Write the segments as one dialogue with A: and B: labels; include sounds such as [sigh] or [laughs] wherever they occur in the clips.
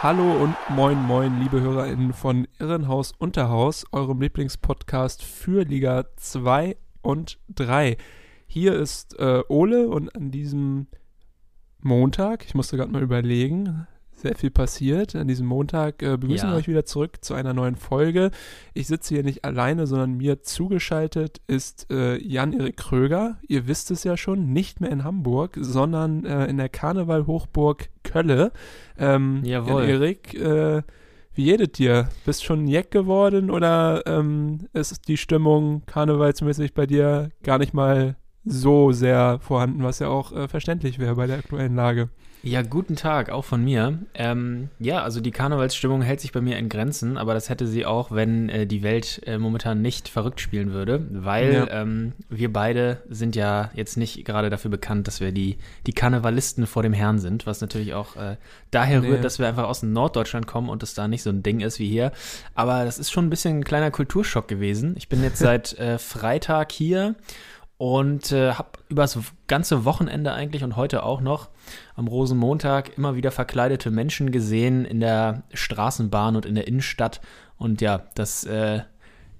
A: Hallo und moin moin, liebe HörerInnen von Irrenhaus Unterhaus, eurem Lieblingspodcast für Liga 2 und 3. Hier ist äh, Ole und an diesem Montag, ich musste gerade mal überlegen, sehr viel passiert. An diesem Montag äh, begrüßen
B: Ja.
A: wir euch wieder zurück zu einer neuen Folge. Ich sitze hier nicht alleine, sondern mir zugeschaltet ist äh, Jan-Erik Kröger. Ihr wisst es ja schon, nicht mehr in Hamburg, sondern äh, in der Karneval-Hochburg Kölle. Ähm,
B: Jawohl.
A: Jan-Erik, äh, wie jedet dir? Bist schon Jeck geworden oder ähm, ist die Stimmung karnevalsmäßig bei dir gar nicht mal so sehr vorhanden, was ja auch äh, verständlich wäre bei der aktuellen Lage?
C: Ja, guten Tag, auch von mir. Ähm, ja, also die Karnevalsstimmung hält sich bei mir in Grenzen, aber das hätte sie auch, wenn äh, die Welt äh, momentan nicht verrückt spielen würde, weil
A: Ja.
C: ähm, wir beide sind ja jetzt nicht gerade dafür bekannt, dass wir die, die Karnevalisten vor dem Herrn sind, was natürlich auch äh, daher
A: Nee.
C: rührt, dass wir einfach aus Norddeutschland kommen und es da nicht so ein Ding ist wie hier. Aber das ist schon ein bisschen ein kleiner Kulturschock gewesen. Ich bin jetzt [laughs] seit äh, Freitag hier und äh, habe über das ganze Wochenende eigentlich und heute auch noch am Rosenmontag immer wieder verkleidete Menschen gesehen in der Straßenbahn und in der Innenstadt. Und ja, das äh,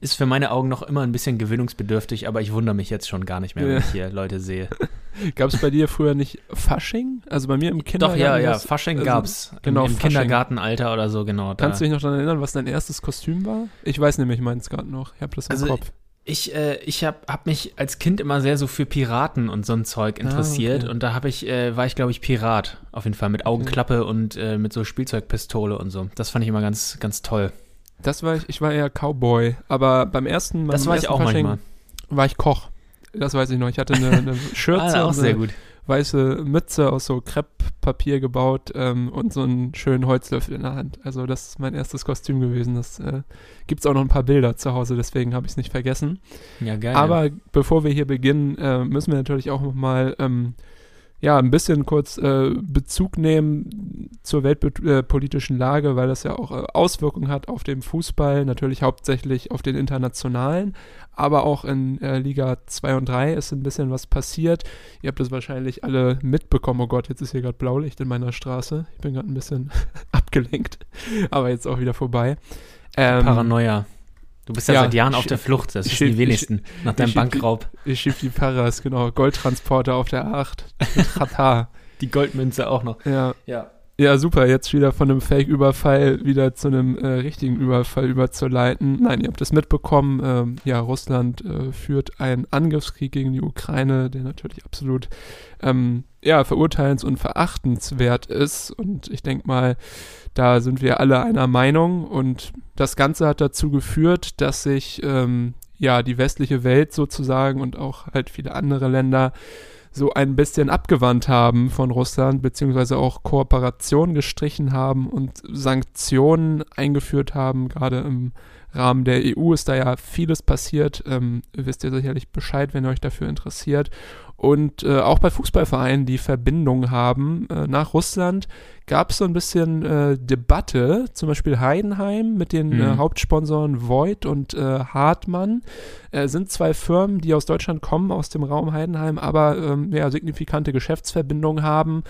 C: ist für meine Augen noch immer ein bisschen gewöhnungsbedürftig, aber ich wundere mich jetzt schon gar nicht mehr, wenn
A: Ja.
C: ich hier Leute sehe. [laughs]
A: Gab es bei dir früher nicht Fasching? Also bei mir im
C: Doch,
A: Kindergarten.
C: ja, ja,
A: das-
C: Fasching
A: also,
C: gab's.
A: genau,
C: Im, im. Kindergartenalter oder so, genau. Da.
A: Kannst du dich noch daran erinnern, was dein erstes Kostüm war? Ich weiß nämlich meins gerade noch. Ich habe das im
C: Also,
A: Kopf.
C: Ich, äh, ich habe hab mich als Kind immer sehr so für Piraten und so ein Zeug interessiert
A: Ah, okay.
C: und da hab ich, äh, war ich, glaube ich, Pirat. Auf jeden Fall mit Augenklappe und äh, mit so Spielzeugpistole und so. Das fand ich immer ganz, ganz toll.
A: Das war ich, ich war eher Cowboy, aber beim ersten
C: Das
A: beim
C: war ich auch
A: Fasching
C: manchmal.
A: war ich Koch. Das weiß ich noch. Ich hatte eine, eine [laughs] Schürze,
C: Ah, auch
A: und
C: sehr gut.
A: Weiße Mütze aus so Krepppapier gebaut ähm, und so einen schönen Holzlöffel in der Hand. Also das ist mein erstes Kostüm gewesen. Das äh, gibt es auch noch ein paar Bilder zu Hause, deswegen habe ich es nicht vergessen.
C: Ja, geil.
A: Aber bevor wir hier beginnen, äh, müssen wir natürlich auch nochmal ähm, ja, ein bisschen kurz äh, Bezug nehmen zur weltpolitischen Lage, weil das ja auch äh, Auswirkungen hat auf den Fußball, natürlich hauptsächlich auf den internationalen, aber auch in äh, Liga 2 und 3 ist ein bisschen was passiert. Ihr habt das wahrscheinlich alle mitbekommen. Oh Gott, jetzt ist hier gerade Blaulicht in meiner Straße. Ich bin gerade ein bisschen [laughs] abgelenkt, aber jetzt auch wieder vorbei. Ähm,
C: Paranoia. Du bist ja,
A: ja,
C: seit Jahren auf
A: ich-
C: der Flucht, das
A: ich-
C: wissen die
A: ich-
C: wenigsten. nach deinem
A: ich- ich-
C: Bankraub.
A: Ich schieb die Paras, genau. Goldtransporter auf der 8. Mit Katar.
C: Die Goldmünze auch noch.
A: ja.
C: Ja.
A: Ja, super. Jetzt wieder von einem Fake-Überfall wieder zu einem äh, richtigen Überfall überzuleiten. Nein, ihr habt es mitbekommen. Ähm, ja, Russland äh, führt einen Angriffskrieg gegen die Ukraine, der natürlich absolut ähm, ja, verurteilens- und verachtenswert ist. Und ich denke mal, da sind wir alle einer Meinung. Und das Ganze hat dazu geführt, dass sich ähm, ja die westliche Welt sozusagen und auch halt viele andere Länder so ein bisschen abgewandt haben von Russland, beziehungsweise auch Kooperationen gestrichen haben und Sanktionen eingeführt haben. Gerade im Rahmen der EU ist da ja vieles passiert. Ähm, wisst ihr sicherlich Bescheid, wenn ihr euch dafür interessiert. Und äh, auch bei Fußballvereinen, die Verbindung haben äh, nach Russland, gab es so ein bisschen äh, Debatte. Zum Beispiel Heidenheim mit den
C: Mhm.
A: äh, Hauptsponsoren Voigt und äh, Hartmann äh, sind zwei Firmen, die aus Deutschland kommen, aus dem Raum Heidenheim, aber ähm, ja, signifikante Geschäftsverbindungen haben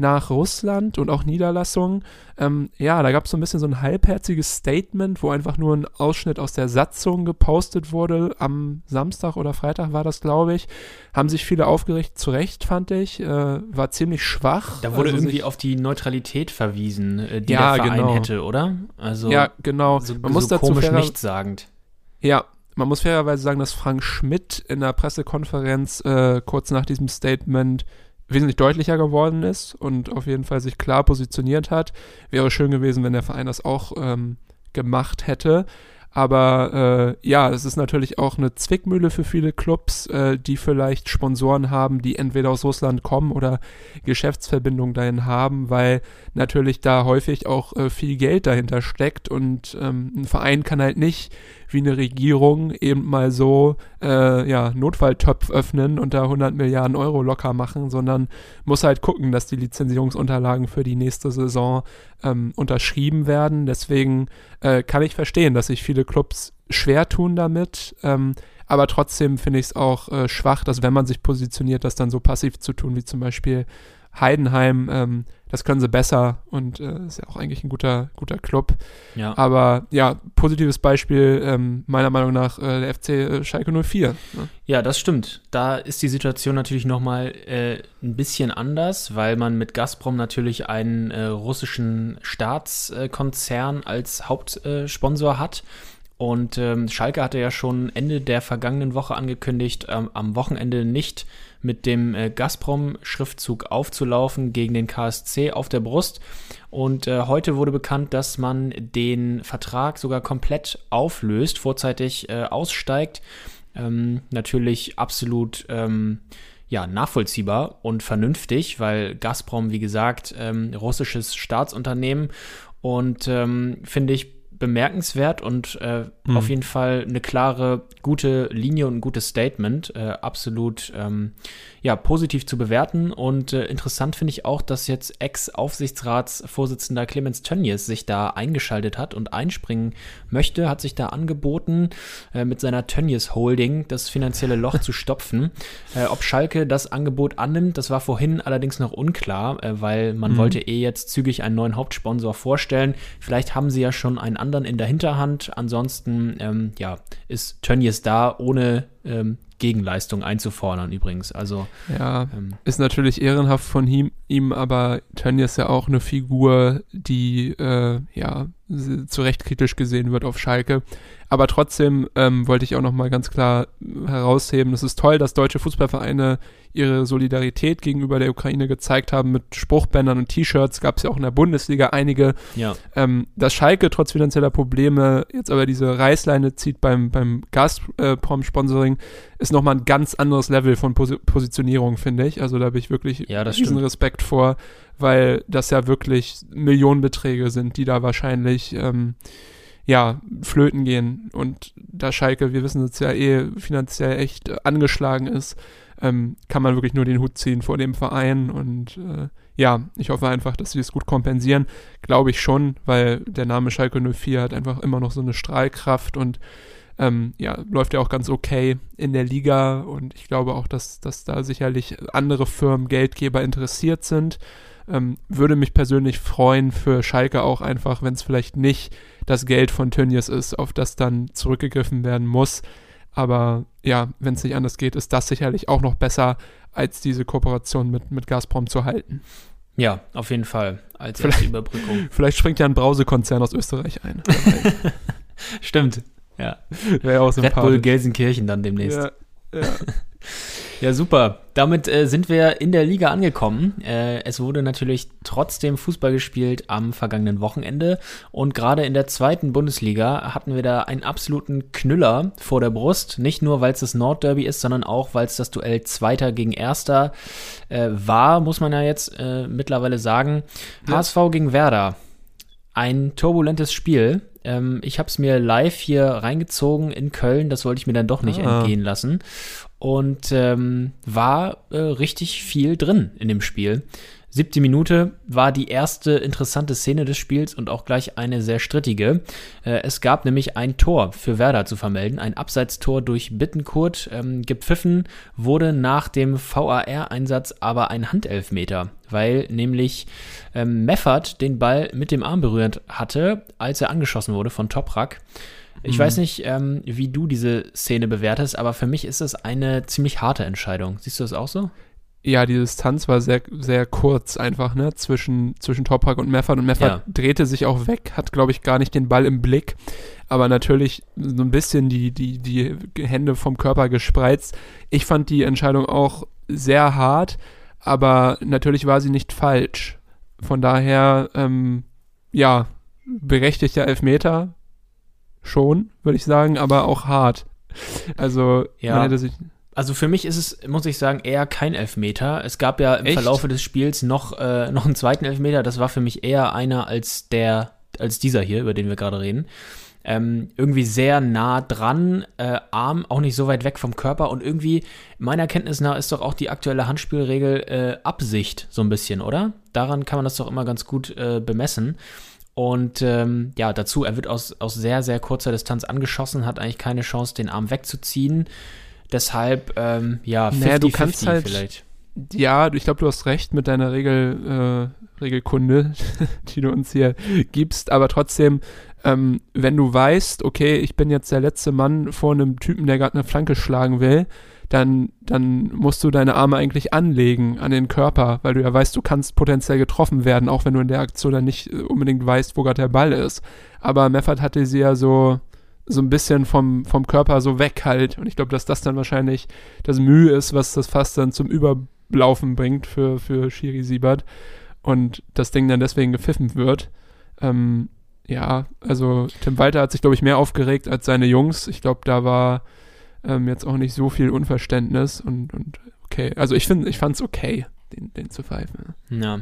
A: nach Russland und auch Niederlassungen. Ähm, ja, da gab es so ein bisschen so ein halbherziges Statement, wo einfach nur ein Ausschnitt aus der Satzung gepostet wurde. Am Samstag oder Freitag war das, glaube ich. Haben sich viele aufgeregt, zu Recht, fand ich. Äh, war ziemlich schwach.
C: Da wurde
A: Also
C: irgendwie auf die Neutralität verwiesen, äh, die
A: Ja,
C: der Verein
A: genau.
C: hätte, oder? Also
A: Ja, genau.
C: so,
A: Man muss
C: so
A: dazu
C: komisch
A: fairer-
C: nichtssagend.
A: Ja, man muss fairerweise sagen, dass Frank Schmidt in der Pressekonferenz äh, kurz nach diesem Statement wesentlich deutlicher geworden ist und auf jeden Fall sich klar positioniert hat. Wäre schön gewesen, wenn der Verein das auch ähm, gemacht hätte. Aber äh, ja, es ist natürlich auch eine Zwickmühle für viele Clubs, äh, die vielleicht Sponsoren haben, die entweder aus Russland kommen oder Geschäftsverbindungen dahin haben, weil natürlich da häufig auch äh, viel Geld dahinter steckt und ähm, ein Verein kann halt nicht wie eine Regierung eben mal so äh, ja, Notfalltöpf öffnen und da 100 Milliarden Euro locker machen, sondern muss halt gucken, dass die Lizenzierungsunterlagen für die nächste Saison ähm, unterschrieben werden. Deswegen äh, kann ich verstehen, dass sich viele Clubs schwer tun damit. Ähm, aber trotzdem finde ich es auch äh, schwach, dass wenn man sich positioniert, das dann so passiv zu tun, wie zum Beispiel Heidenheim, ähm, das können sie besser und äh, ist ja auch eigentlich ein guter, guter Club.
C: Ja.
A: Aber ja, positives Beispiel ähm, meiner Meinung nach äh, der FC äh, Schalke 04. Ne?
C: Ja, das stimmt. Da ist die Situation natürlich nochmal äh, ein bisschen anders, weil man mit Gazprom natürlich einen äh, russischen Staatskonzern als Hauptsponsor hat. Und ähm, Schalke hatte ja schon Ende der vergangenen Woche angekündigt, ähm, am Wochenende nicht mit dem äh, Gazprom-Schriftzug aufzulaufen gegen den KSC auf der Brust. Und äh, heute wurde bekannt, dass man den Vertrag sogar komplett auflöst, vorzeitig äh, aussteigt. Ähm, natürlich absolut ähm, ja, nachvollziehbar und vernünftig, weil Gazprom, wie gesagt, ähm, russisches Staatsunternehmen und ähm, finde ich bemerkenswert und äh, mhm. auf jeden Fall eine klare, gute Linie und ein gutes Statement. Äh, absolut ähm, ja, positiv zu bewerten. Und äh, interessant finde ich auch, dass jetzt Ex-Aufsichtsratsvorsitzender Clemens Tönnies sich da eingeschaltet hat und einspringen möchte, hat sich da angeboten, äh, mit seiner Tönnies Holding das finanzielle Loch [laughs] zu stopfen. Äh, ob Schalke das Angebot annimmt, das war vorhin allerdings noch unklar, äh, weil man mhm. wollte eh jetzt zügig einen neuen Hauptsponsor vorstellen. Vielleicht haben sie ja schon einen anderen in der Hinterhand. Ansonsten, ähm, ja, ist Tönnies da, ohne ähm, Gegenleistung einzufordern übrigens. Also
A: ja, ähm, ist natürlich ehrenhaft von ihm, ihm aber Tönnies ist ja auch eine Figur, die äh, ja zu Recht kritisch gesehen wird auf Schalke. Aber trotzdem ähm, wollte ich auch noch mal ganz klar herausheben, es ist toll, dass deutsche Fußballvereine ihre Solidarität gegenüber der Ukraine gezeigt haben mit Spruchbändern und T-Shirts. Gab es ja auch in der Bundesliga einige.
C: Ja.
A: Ähm, dass Schalke trotz finanzieller Probleme jetzt aber diese Reißleine zieht beim, beim Gazprom-Sponsoring, ist nochmal ein ganz anderes Level von Pos Positionierung, finde ich. Also da habe ich wirklich
C: ja,
A: diesen stimmt. Respekt vor, weil das ja wirklich Millionenbeträge sind, die da wahrscheinlich ähm, ja, flöten gehen. Und da Schalke, wir wissen es ja eh, finanziell echt angeschlagen ist, ähm, kann man wirklich nur den Hut ziehen vor dem Verein. Und äh, ja, ich hoffe einfach, dass sie es gut kompensieren. Glaube ich schon, weil der Name Schalke 04 hat einfach immer noch so eine Strahlkraft und ähm, ja, läuft ja auch ganz okay in der Liga. Und ich glaube auch, dass, dass da sicherlich andere Firmen, Geldgeber interessiert sind. Ähm, würde mich persönlich freuen für Schalke auch einfach, wenn es vielleicht nicht das Geld von Tönnies ist, auf das dann zurückgegriffen werden muss. Aber ja, wenn es nicht anders geht, ist das sicherlich auch noch besser, als diese Kooperation mit, mit Gazprom zu halten.
C: Ja, auf jeden Fall.
A: Als vielleicht, Überbrückung. [laughs] Vielleicht springt ja ein Brausekonzern aus Österreich ein. [laughs]
C: Stimmt. Ja.
A: Wäre auch
C: Red Bull Gelsenkirchen dann demnächst.
A: Ja, ja. [laughs]
C: Ja, super. Damit äh, sind wir in der Liga angekommen. Äh, es wurde natürlich trotzdem Fußball gespielt am vergangenen Wochenende. Und gerade in der zweiten Bundesliga hatten wir da einen absoluten Knüller vor der Brust. Nicht nur, weil es das Nordderby ist, sondern auch, weil es das Duell Zweiter gegen Erster äh, war, muss man ja jetzt äh, mittlerweile sagen. Ja. HSV gegen Werder. Ein turbulentes Spiel. Ähm, ich habe es mir live hier reingezogen in Köln. Das wollte ich mir dann doch nicht ah. entgehen lassen und ähm, war äh, richtig viel drin in dem Spiel. Siebte Minute war die erste interessante Szene des Spiels und auch gleich eine sehr strittige. Äh, es gab nämlich ein Tor für Werder zu vermelden, ein Abseitstor durch Bittenkurt. Ähm, gepfiffen wurde nach dem VAR-Einsatz aber ein Handelfmeter, weil nämlich ähm, Meffert den Ball mit dem Arm berührt hatte, als er angeschossen wurde von Toprak. Ich mhm. weiß nicht, ähm, wie du diese Szene bewertest, aber für mich ist es eine ziemlich harte Entscheidung. Siehst du das auch so?
A: Ja, die Distanz war sehr, sehr kurz einfach, ne, zwischen, zwischen Toprak und Meffert. Und Meffert ja. drehte sich auch weg, hat, glaube ich, gar nicht den Ball im Blick, aber natürlich so ein bisschen die, die, die Hände vom Körper gespreizt. Ich fand die Entscheidung auch sehr hart, aber natürlich war sie nicht falsch. Von daher, ähm, ja, berechtigter Elfmeter, schon, würde ich sagen, aber auch hart. Also,
C: Ja.
A: man hätte sich.
C: Also für mich ist es, muss ich sagen, eher kein Elfmeter. Es gab ja im
A: Echt?
C: Verlaufe des Spiels noch, äh, [laughs] noch einen zweiten Elfmeter. Das war für mich eher einer als der, als dieser hier, über den wir gerade reden. Ähm, irgendwie sehr nah dran, äh, Arm auch nicht so weit weg vom Körper und irgendwie, meiner Kenntnis nach, ist doch auch die aktuelle Handspielregel äh, Absicht so ein bisschen, oder? Daran kann man das doch immer ganz gut äh, bemessen. Und ähm, ja, dazu, er wird aus, aus sehr, sehr kurzer Distanz angeschossen, hat eigentlich keine Chance, den Arm wegzuziehen. Deshalb, ähm, ja, 50-50
A: Naja, du kannst halt-
C: vielleicht.
A: Ja, ich glaube, du hast recht mit deiner Regel, äh, Regelkunde, [laughs] die du uns hier gibst, aber trotzdem, ähm, wenn du weißt, okay, ich bin jetzt der letzte Mann vor einem Typen, der gerade eine Flanke schlagen will, dann, dann musst du deine Arme eigentlich anlegen an den Körper, weil du ja weißt, du kannst potenziell getroffen werden, auch wenn du in der Aktion dann nicht äh, unbedingt weißt, wo gerade der Ball ist. Aber Meffert hatte sie ja so, so ein bisschen vom, vom Körper so weg halt. Und ich glaube, dass das dann wahrscheinlich das Mühe ist, was das fast dann zum Überlaufen bringt für, für Shiri Siebert. Und das Ding dann deswegen gepfiffen wird. Ähm, ja, also Tim Walter hat sich, glaube ich, mehr aufgeregt als seine Jungs. Ich glaube, da war ähm, jetzt auch nicht so viel Unverständnis und, und okay. Also ich ich fand es okay, den, den zu pfeifen.
C: Ja.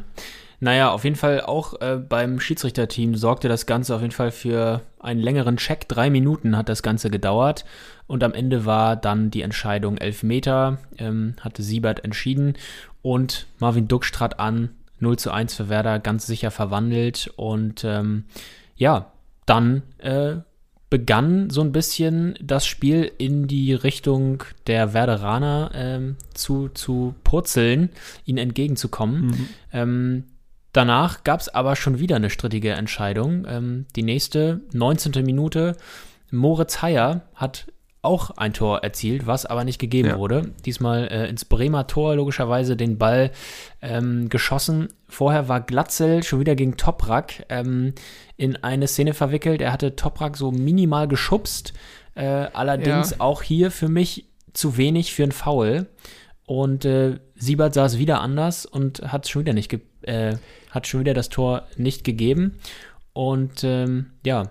C: Naja, auf jeden Fall auch äh, beim Schiedsrichterteam sorgte das Ganze auf jeden Fall für einen längeren Check. Drei Minuten hat das Ganze gedauert und am Ende war dann die Entscheidung Elfmeter, ähm, hatte Siebert entschieden und Marvin Duksch trat an, 0 zu 1 für Werder, ganz sicher verwandelt und ähm, ja, dann äh, begann so ein bisschen das Spiel in die Richtung der Werderaner ähm, zu, zu purzeln, ihnen entgegenzukommen. Ähm, danach gab es aber schon wieder eine strittige Entscheidung. Ähm, die nächste, 19. Minute, Moritz Heyer hat auch ein Tor erzielt, was aber nicht gegeben
A: Ja.
C: wurde. Diesmal äh, ins Bremer Tor logischerweise den Ball ähm, geschossen. Vorher war Glatzel schon wieder gegen Toprak ähm, in eine Szene verwickelt. Er hatte Toprak so minimal geschubst. Äh, allerdings
A: Ja.
C: auch hier für mich zu wenig für ein Foul. Und äh, Siebert saß wieder anders und hat schon wieder nicht ge äh, hat schon wieder das Tor nicht gegeben. Und ähm, ja,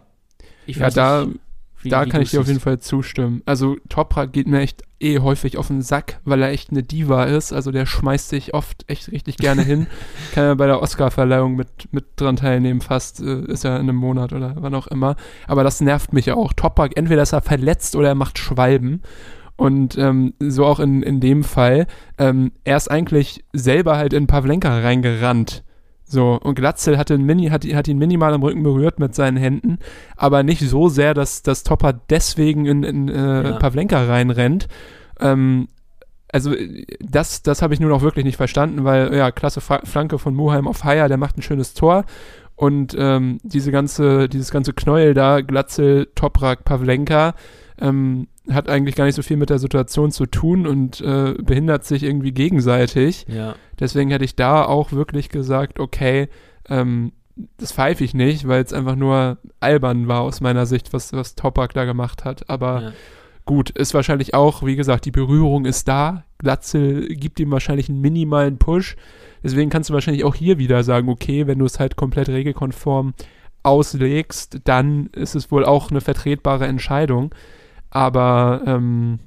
C: ich
A: Ja,
C: weiß
A: da,
C: nicht, wie-
A: da
C: wie
A: kann ich dir auf jeden Fall zustimmen. Also Toprak geht mir echt eh häufig auf den Sack, weil er echt eine Diva ist. Also der schmeißt sich oft echt richtig gerne hin. [laughs] Kann ja bei der Oscar-Verleihung mit, mit dran teilnehmen, fast äh, ist er in einem Monat oder wann auch immer. Aber das nervt mich auch. Toprak, entweder ist er verletzt oder er macht Schwalben. Und ähm, so auch in, in dem Fall. Ähm, er ist eigentlich selber halt in Pavlenka reingerannt. So, und Glatzel hatte, ein Mini, hat, hat ihn minimal am Rücken berührt mit seinen Händen, aber nicht so sehr, dass das Topper deswegen in, in äh,
C: Ja.
A: Pavlenka reinrennt. Ähm, also das, das habe ich nun auch wirklich nicht verstanden, weil, ja, klasse Flanke von Muheim auf Haier, der macht ein schönes Tor. Und ähm, diese ganze, dieses ganze Knäuel da, Glatzel, Toprak, Pavlenka, ähm, hat eigentlich gar nicht so viel mit der Situation zu tun und äh, behindert sich irgendwie gegenseitig.
C: Ja,
A: Deswegen hätte ich da auch wirklich gesagt, okay, ähm, das pfeife ich nicht, weil es einfach nur albern war aus meiner Sicht, was, was Topak da gemacht hat. Aber
C: Ja.
A: gut, ist wahrscheinlich auch, wie gesagt, die Berührung ist da. Glatzel gibt ihm wahrscheinlich einen minimalen Push. Deswegen kannst du wahrscheinlich auch hier wieder sagen, okay, wenn du es halt komplett regelkonform auslegst, dann ist es wohl auch eine vertretbare Entscheidung. Aber ähm,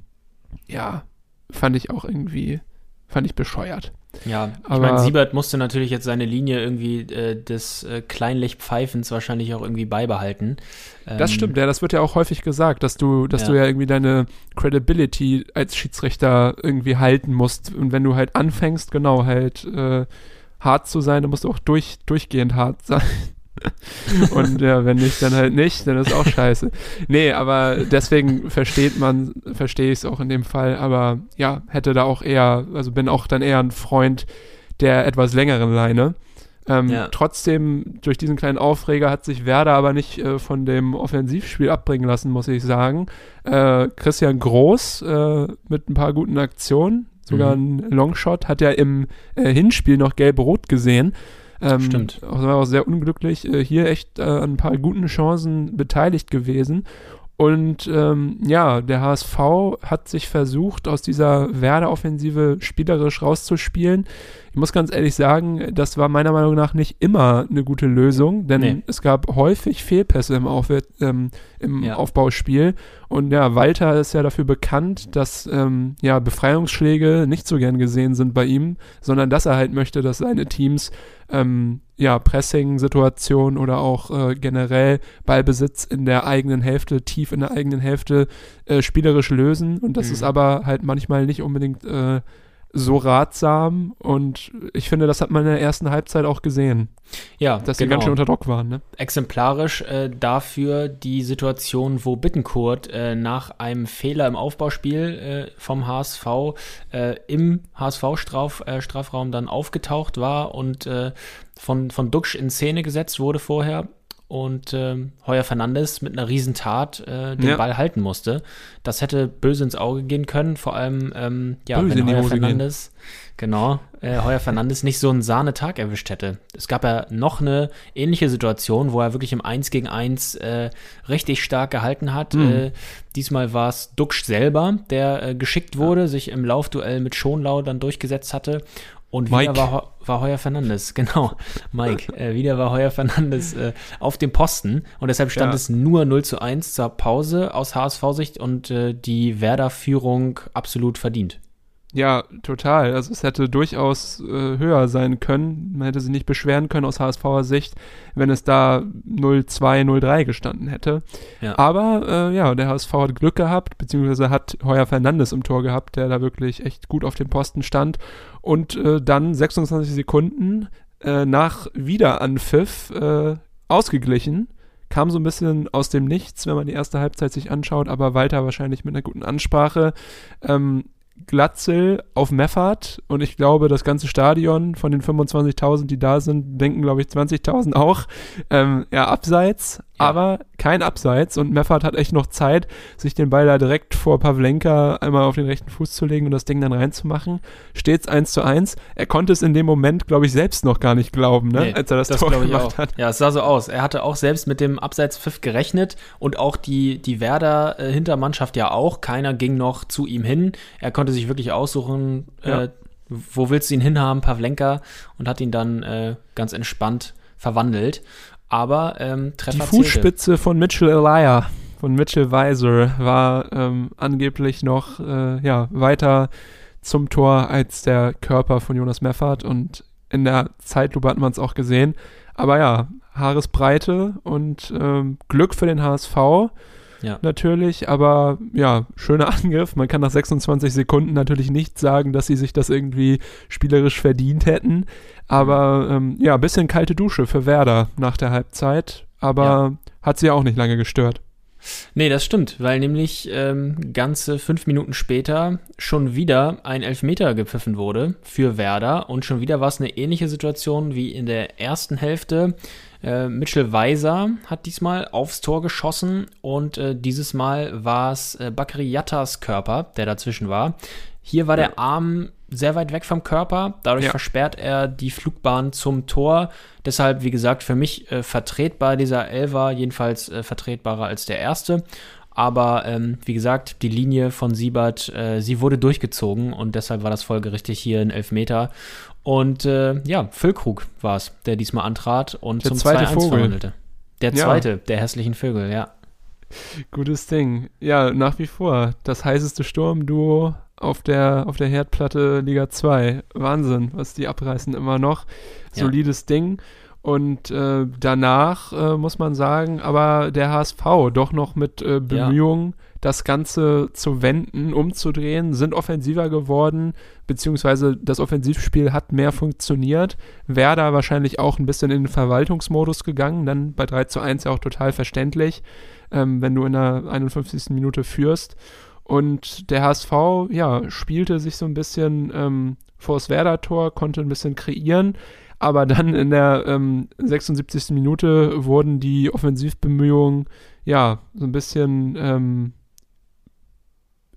A: ja, fand ich auch irgendwie, fand ich bescheuert.
C: ja. Ich
A: Aber-
C: meine, Siebert musste natürlich jetzt seine Linie irgendwie äh, des äh, Kleinlichtpfeifens wahrscheinlich auch irgendwie beibehalten.
A: Das
C: Ähm,
A: stimmt, ja, das wird ja auch häufig gesagt, dass du, dass
C: Ja.
A: du ja irgendwie deine Credibility als Schiedsrichter irgendwie halten musst. Und wenn du halt anfängst, genau, halt äh, hart zu sein, dann musst du auch durch, durchgehend hart [laughs] sein. [laughs] Und ja, wenn nicht, dann halt nicht, dann ist auch scheiße. Nee, aber deswegen versteht man, verstehe ich es auch in dem Fall. Aber ja, hätte da auch eher, also bin auch dann eher ein Freund der etwas längeren Leine. Ähm,
C: Ja.
A: Trotzdem, durch diesen kleinen Aufreger hat sich Werder aber nicht äh, von dem Offensivspiel abbringen lassen, muss ich sagen. Äh, Christian Groß äh, mit ein paar guten Aktionen, sogar ein Longshot, hat ja im äh, Hinspiel noch gelb-rot gesehen. Ähm,
C: Stimmt.
A: Auch, war auch sehr unglücklich. Äh, hier echt äh, an ein paar guten Chancen beteiligt gewesen. Und ähm, ja, der HSV hat sich versucht, aus dieser Werder-Offensive spielerisch rauszuspielen. Ich muss ganz ehrlich sagen, das war meiner Meinung nach nicht immer eine gute Lösung, denn
C: Nee.
A: es gab häufig Fehlpässe im, Aufwär ähm, im
C: Ja.
A: Aufbauspiel. Und ja, Walter ist ja dafür bekannt, dass ähm, ja, Befreiungsschläge nicht so gern gesehen sind bei ihm, sondern dass er halt möchte, dass seine Teams ähm, ja, Pressing-Situation oder auch äh, generell Ballbesitz in der eigenen Hälfte, tief in der eigenen Hälfte äh, spielerisch lösen. Und das
C: Mhm.
A: ist aber halt manchmal nicht unbedingt äh, so ratsam. Und ich finde, das hat man in der ersten Halbzeit auch gesehen,
C: Ja,
A: dass sie
C: genau.
A: ganz schön unter Druck waren. Ne?
C: exemplarisch äh, dafür die Situation, wo Bittenkurt äh, nach einem Fehler im Aufbauspiel äh, vom HSV äh, im HSV-Strafraum äh, dann aufgetaucht war und äh, von, von Duxch in Szene gesetzt wurde vorher und ähm, Heuer Fernandes mit einer Riesentat äh, den
A: Ja.
C: Ball halten musste. Das hätte böse ins Auge gehen können, vor allem ähm, ja,
A: Böse
C: wenn Heuer
A: gehen.
C: Fernandes genau, äh, Heuer Fernandes nicht so einen Sahnetag erwischt hätte. Es gab ja noch eine ähnliche Situation, wo er wirklich im 1 gegen 1 äh, richtig stark gehalten hat.
A: Mhm.
C: Äh, diesmal war es Duxch selber, der äh, geschickt wurde, sich im Laufduell mit Schonlau dann durchgesetzt hatte. Und wieder war, war Heuer Fernandes, [laughs] genau, Mike, äh, wieder war Heuer Fernandes äh, auf dem Posten und deshalb stand
A: Ja.
C: es nur 0 zu 1 zur Pause aus HSV-Sicht und äh, die Werder-Führung absolut verdient.
A: Ja, total. Also es hätte durchaus äh, höher sein können. Man hätte sich nicht beschweren können aus HSVer Sicht, wenn es da 0-2, 0-3 gestanden hätte.
C: Ja.
A: Aber äh, ja, der HSV hat Glück gehabt, beziehungsweise hat Heuer Fernandes im Tor gehabt, der da wirklich echt gut auf dem Posten stand. Und äh, dann 26 Sekunden äh, nach Wiederanpfiff äh, ausgeglichen. Kam so ein bisschen aus dem Nichts, wenn man die erste Halbzeit sich anschaut, aber Walter wahrscheinlich mit einer guten Ansprache. Ähm, Glatzel auf Meffert und ich glaube, das ganze Stadion von den 25.000, die da sind, denken, glaube ich, 20.000 auch. Ähm, ja, abseits,
C: Ja.
A: aber kein Abseits und Meffert hat echt noch Zeit, sich den Ball da direkt vor Pavlenka einmal auf den rechten Fuß zu legen und das Ding dann reinzumachen. Stets 1 zu 1. Er konnte es in dem Moment, glaube ich, selbst noch gar nicht glauben, ne?
C: Nee,
A: als er das, Tor
C: glaube ich
A: gemacht
C: auch.
A: hat.
C: Ja, es sah so aus. Er hatte auch selbst mit dem Abseitspfiff gerechnet und auch die, die Werder-Hintermannschaft ja auch. Keiner ging noch zu ihm hin. Er konnte sich wirklich aussuchen,
A: Ja.
C: äh, wo willst du ihn hinhaben, Pavlenka, und hat ihn dann äh, ganz entspannt verwandelt. Aber ähm,
A: Die
C: Treffer zählte.
A: Fußspitze von Mitchell Elia, von Mitchell Weiser, war ähm, angeblich noch äh, ja, weiter zum Tor als der Körper von Jonas Meffert und in der Zeitlupe hat man es auch gesehen. Aber ja, Haaresbreite und ähm, Glück für den HSV
C: Ja.
A: natürlich, aber ja, schöner [laughs] Angriff. Man kann nach 26 Sekunden natürlich nicht sagen, dass sie sich das irgendwie spielerisch verdient hätten. Aber ähm, ja, bisschen kalte Dusche für Werder nach der Halbzeit, aber
C: Ja.
A: hat sie auch nicht lange gestört.
C: Nee, das stimmt, weil nämlich ähm, ganze fünf Minuten später schon wieder ein Elfmeter gepfiffen wurde für Werder und schon wieder war es eine ähnliche Situation wie in der ersten Hälfte. Äh, Mitchell Weiser hat diesmal aufs Tor geschossen und äh, dieses Mal war es äh, Yattas Körper, der dazwischen war. Hier war der Arm sehr weit weg vom Körper, dadurch
A: Ja.
C: versperrt er die Flugbahn zum Tor. Deshalb, wie gesagt, für mich äh, vertretbar dieser Elfer, jedenfalls äh, vertretbarer als der erste. Aber ähm, wie gesagt, die Linie von Siebert, äh, sie wurde durchgezogen und deshalb war das folgerichtig hier ein Elfmeter. Und äh, ja, Füllkrug war es, der diesmal antrat und
A: Der
C: zum
A: zweite
C: 2-1
A: Vogel.
C: verwandelte. Der
A: Ja.
C: zweite, der hässlichen Vögel, ja.
A: Gutes Ding. Ja, nach wie vor. Das heißeste Sturmduo auf der, auf der Herdplatte Liga 2. Wahnsinn, was die abreißen immer noch.
C: Ja.
A: Solides Ding. Und äh, danach äh, muss man sagen, aber der HSV doch noch mit äh, Bemühungen, das Ganze zu wenden, umzudrehen, sind offensiver geworden, beziehungsweise das Offensivspiel hat mehr funktioniert. Werder wahrscheinlich auch ein bisschen in den Verwaltungsmodus gegangen, dann bei 3 zu 1 ja auch total verständlich, ähm, wenn du in der 51. Minute führst. Und der HSV, ja, spielte sich so ein bisschen ähm, vors Werder-Tor, konnte ein bisschen kreieren, aber dann in der ähm, 76. Minute wurden die Offensivbemühungen, ja, so ein bisschen ähm,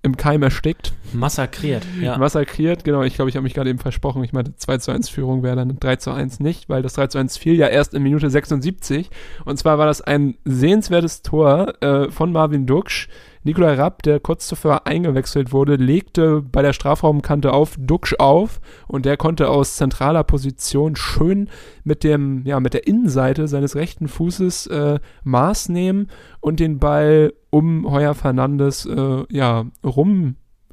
A: im Keim erstickt.
C: Massakriert, ja.
A: Massakriert, genau. Ich glaube, ich habe mich gerade eben versprochen. Ich meinte, 2 zu 1 Führung wäre dann 3 zu 1 nicht, weil das 3 zu 1 fiel ja erst in Minute 76. Und zwar war das ein sehenswertes Tor äh, von Marvin Duksch. Nikolai Rapp, der kurz zuvor eingewechselt wurde, legte bei der Strafraumkante auf Duksch auf und der konnte aus zentraler Position schön mit dem, ja, mit der Innenseite seines rechten Fußes äh, Maß nehmen und den Ball um Heuer Fernandes äh, ja,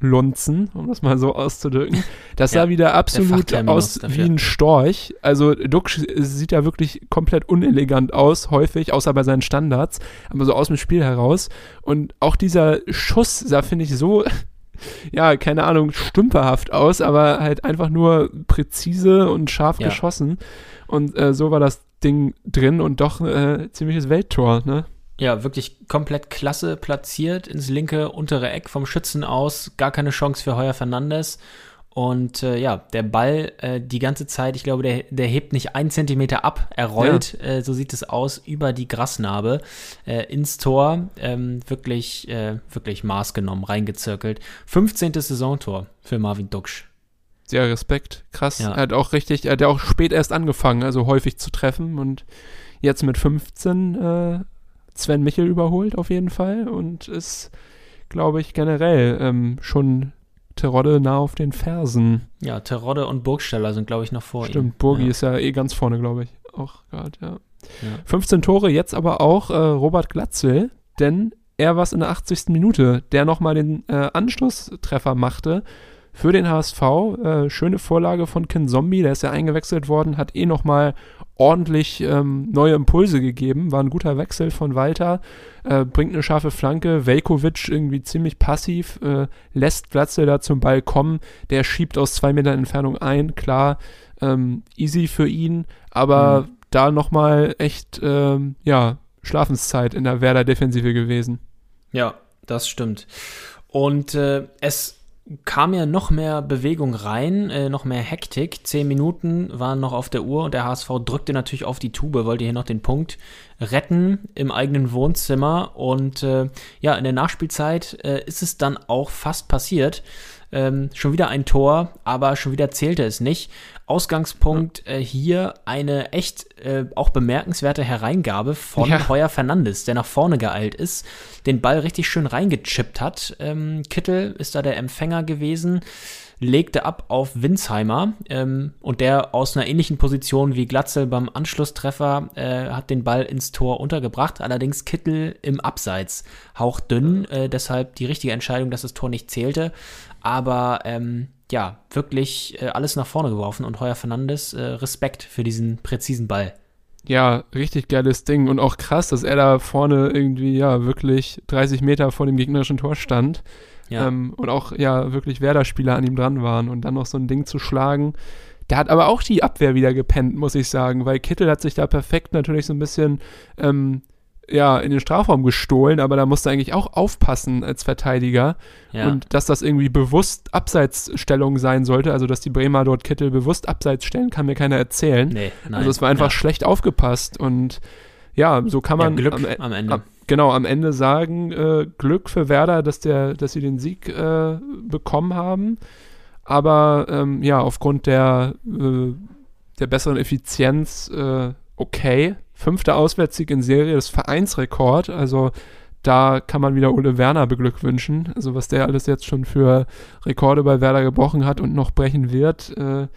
A: rumlunzen, um das mal so auszudrücken. Das sah
C: Ja,
A: wieder absolut aus
C: dafür.
A: wie ein Storch. Also Duck sieht ja wirklich komplett unelegant aus, häufig, außer bei seinen Standards, aber so aus dem Spiel heraus. Und auch dieser Schuss sah, finde ich, so, [laughs] ja, keine Ahnung, stümperhaft aus, aber halt einfach nur präzise und scharf
C: Ja.
A: geschossen. Und äh, so war das Ding drin und doch äh, ziemliches Welttor, ne?
C: Ja, wirklich komplett klasse platziert ins linke untere Eck vom Schützen aus. Gar keine Chance für Heuer Fernandes. Und äh, ja, der Ball äh, die ganze Zeit, ich glaube, der, der hebt nicht einen Zentimeter ab. Er rollt, äh, so sieht es aus, über die Grasnarbe äh, ins Tor. Ähm, wirklich, äh, wirklich maßgenommen, reingezirkelt. 15. Saisontor für Marvin Duksch.
A: Ja, Respekt. Krass.
C: Ja.
A: Er hat auch richtig, er hat ja auch spät erst angefangen, also häufig zu treffen und jetzt mit 15 äh, Sven Michel überholt auf jeden Fall und ist, glaube ich, generell ähm, schon Terodde nah auf den Fersen.
C: Ja, Terodde und Burgsteller sind, glaube ich, noch vor ihm.
A: Stimmt, Burgi
C: ja.
A: ist ja eh ganz vorne, glaube ich. Auch gerade, ja.
C: Ja.
A: 15 Tore, jetzt aber auch äh, Robert Glatzel, denn er war es in der 80. Minute, der nochmal den äh, Anschlusstreffer machte für den HSV. Äh, schöne Vorlage von Ken Zombie, der ist ja eingewechselt worden, hat eh nochmal ordentlich ähm, neue Impulse gegeben. War ein guter Wechsel von Walter, äh, bringt eine scharfe Flanke. Velkovic irgendwie ziemlich passiv, äh, lässt Glatzel da zum Ball kommen. Der schiebt aus zwei Metern Entfernung ein, klar, ähm, easy für ihn, aber
C: Mhm.
A: da nochmal echt, ähm, ja, Schlafenszeit in der Werder-Defensive gewesen.
C: Ja, das stimmt. Und äh, es kam ja noch mehr Bewegung rein, äh, noch mehr Hektik. Zehn Minuten waren noch auf der Uhr und der HSV drückte natürlich auf die Tube, wollte hier noch den Punkt retten im eigenen Wohnzimmer. Und äh, ja, in der Nachspielzeit äh, ist es dann auch fast passiert. Ähm, schon wieder ein Tor, aber schon wieder zählte es nicht. Ausgangspunkt äh, hier eine echt äh, auch bemerkenswerte Hereingabe von
A: Ja.
C: Heuer Fernandes, der nach vorne geeilt ist, den Ball richtig schön reingechippt hat. Ähm, Kittel ist da der Empfänger gewesen, legte ab auf Winsheimer ähm, und der aus einer ähnlichen Position wie Glatzel beim Anschlusstreffer äh, hat den Ball ins Tor untergebracht. Allerdings Kittel im Abseits, hauchdünn, äh, deshalb die richtige Entscheidung, dass das Tor nicht zählte. Aber ähm, ja, wirklich äh, alles nach vorne geworfen und Heuer Fernandes äh, Respekt für diesen präzisen Ball.
A: Ja, richtig geiles Ding und auch krass, dass er da vorne irgendwie, ja, wirklich 30 Meter vor dem gegnerischen Tor stand.
C: Ja.
A: Ähm, und auch, ja, wirklich Werder-Spieler an ihm dran waren und dann noch so ein Ding zu schlagen. Der hat aber auch die Abwehr wieder gepennt, muss ich sagen, weil Kittel hat sich da perfekt natürlich so ein bisschen, ähm, ja, in den Strafraum gestohlen, aber da musste eigentlich auch aufpassen als Verteidiger.
C: ja.
A: Und dass das irgendwie bewusst Abseitsstellung sein sollte, also dass die Bremer dort Kittel bewusst abseits stellen, kann mir keiner erzählen.
C: nee, nein.
A: Also es war einfach
C: ja.
A: schlecht aufgepasst und ja, so kann
C: Ja,
A: man
C: Glück
A: am,
C: am,
A: E-
C: Ende.
A: am, genau am Ende sagen, äh, Glück für Werder, dass der, dass sie den Sieg äh, bekommen haben. Aber ähm, ja, aufgrund der, äh, der besseren Effizienz äh, okay. Fünfter Auswärtssieg in Serie, das Vereinsrekord. Also da kann man wieder Ole Werner beglückwünschen. Also was der alles jetzt schon für Rekorde bei Werder gebrochen hat und noch brechen wird, äh,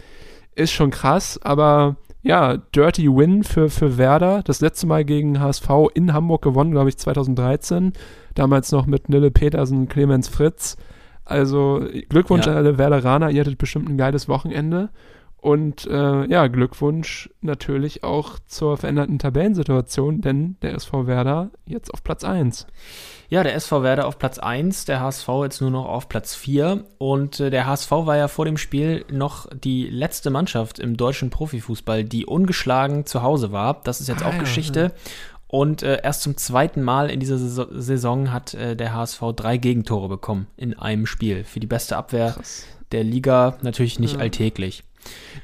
A: ist schon krass. Aber ja, Dirty Win für, für Werder. Das letzte Mal gegen HSV in Hamburg gewonnen, glaube ich, 2013. Damals noch mit Nille Petersen und Clemens Fritz. Also Glückwunsch
C: Ja.
A: an alle Werderaner. Ihr hattet bestimmt ein geiles Wochenende. Und äh, ja, Glückwunsch natürlich auch zur veränderten Tabellensituation, denn der SV Werder jetzt auf Platz 1.
C: Ja, der SV Werder auf Platz 1, der HSV jetzt nur noch auf Platz 4. Und äh, der HSV war ja vor dem Spiel noch die letzte Mannschaft im deutschen Profifußball, die ungeschlagen zu Hause war. Das ist jetzt
A: Ah,
C: auch
A: ja,
C: Geschichte. Und äh, erst zum zweiten Mal in dieser Saison, Saison hat äh, der HSV drei Gegentore bekommen in einem Spiel. Für die beste Abwehr
A: Krass.
C: der Liga natürlich nicht
A: Ja.
C: alltäglich.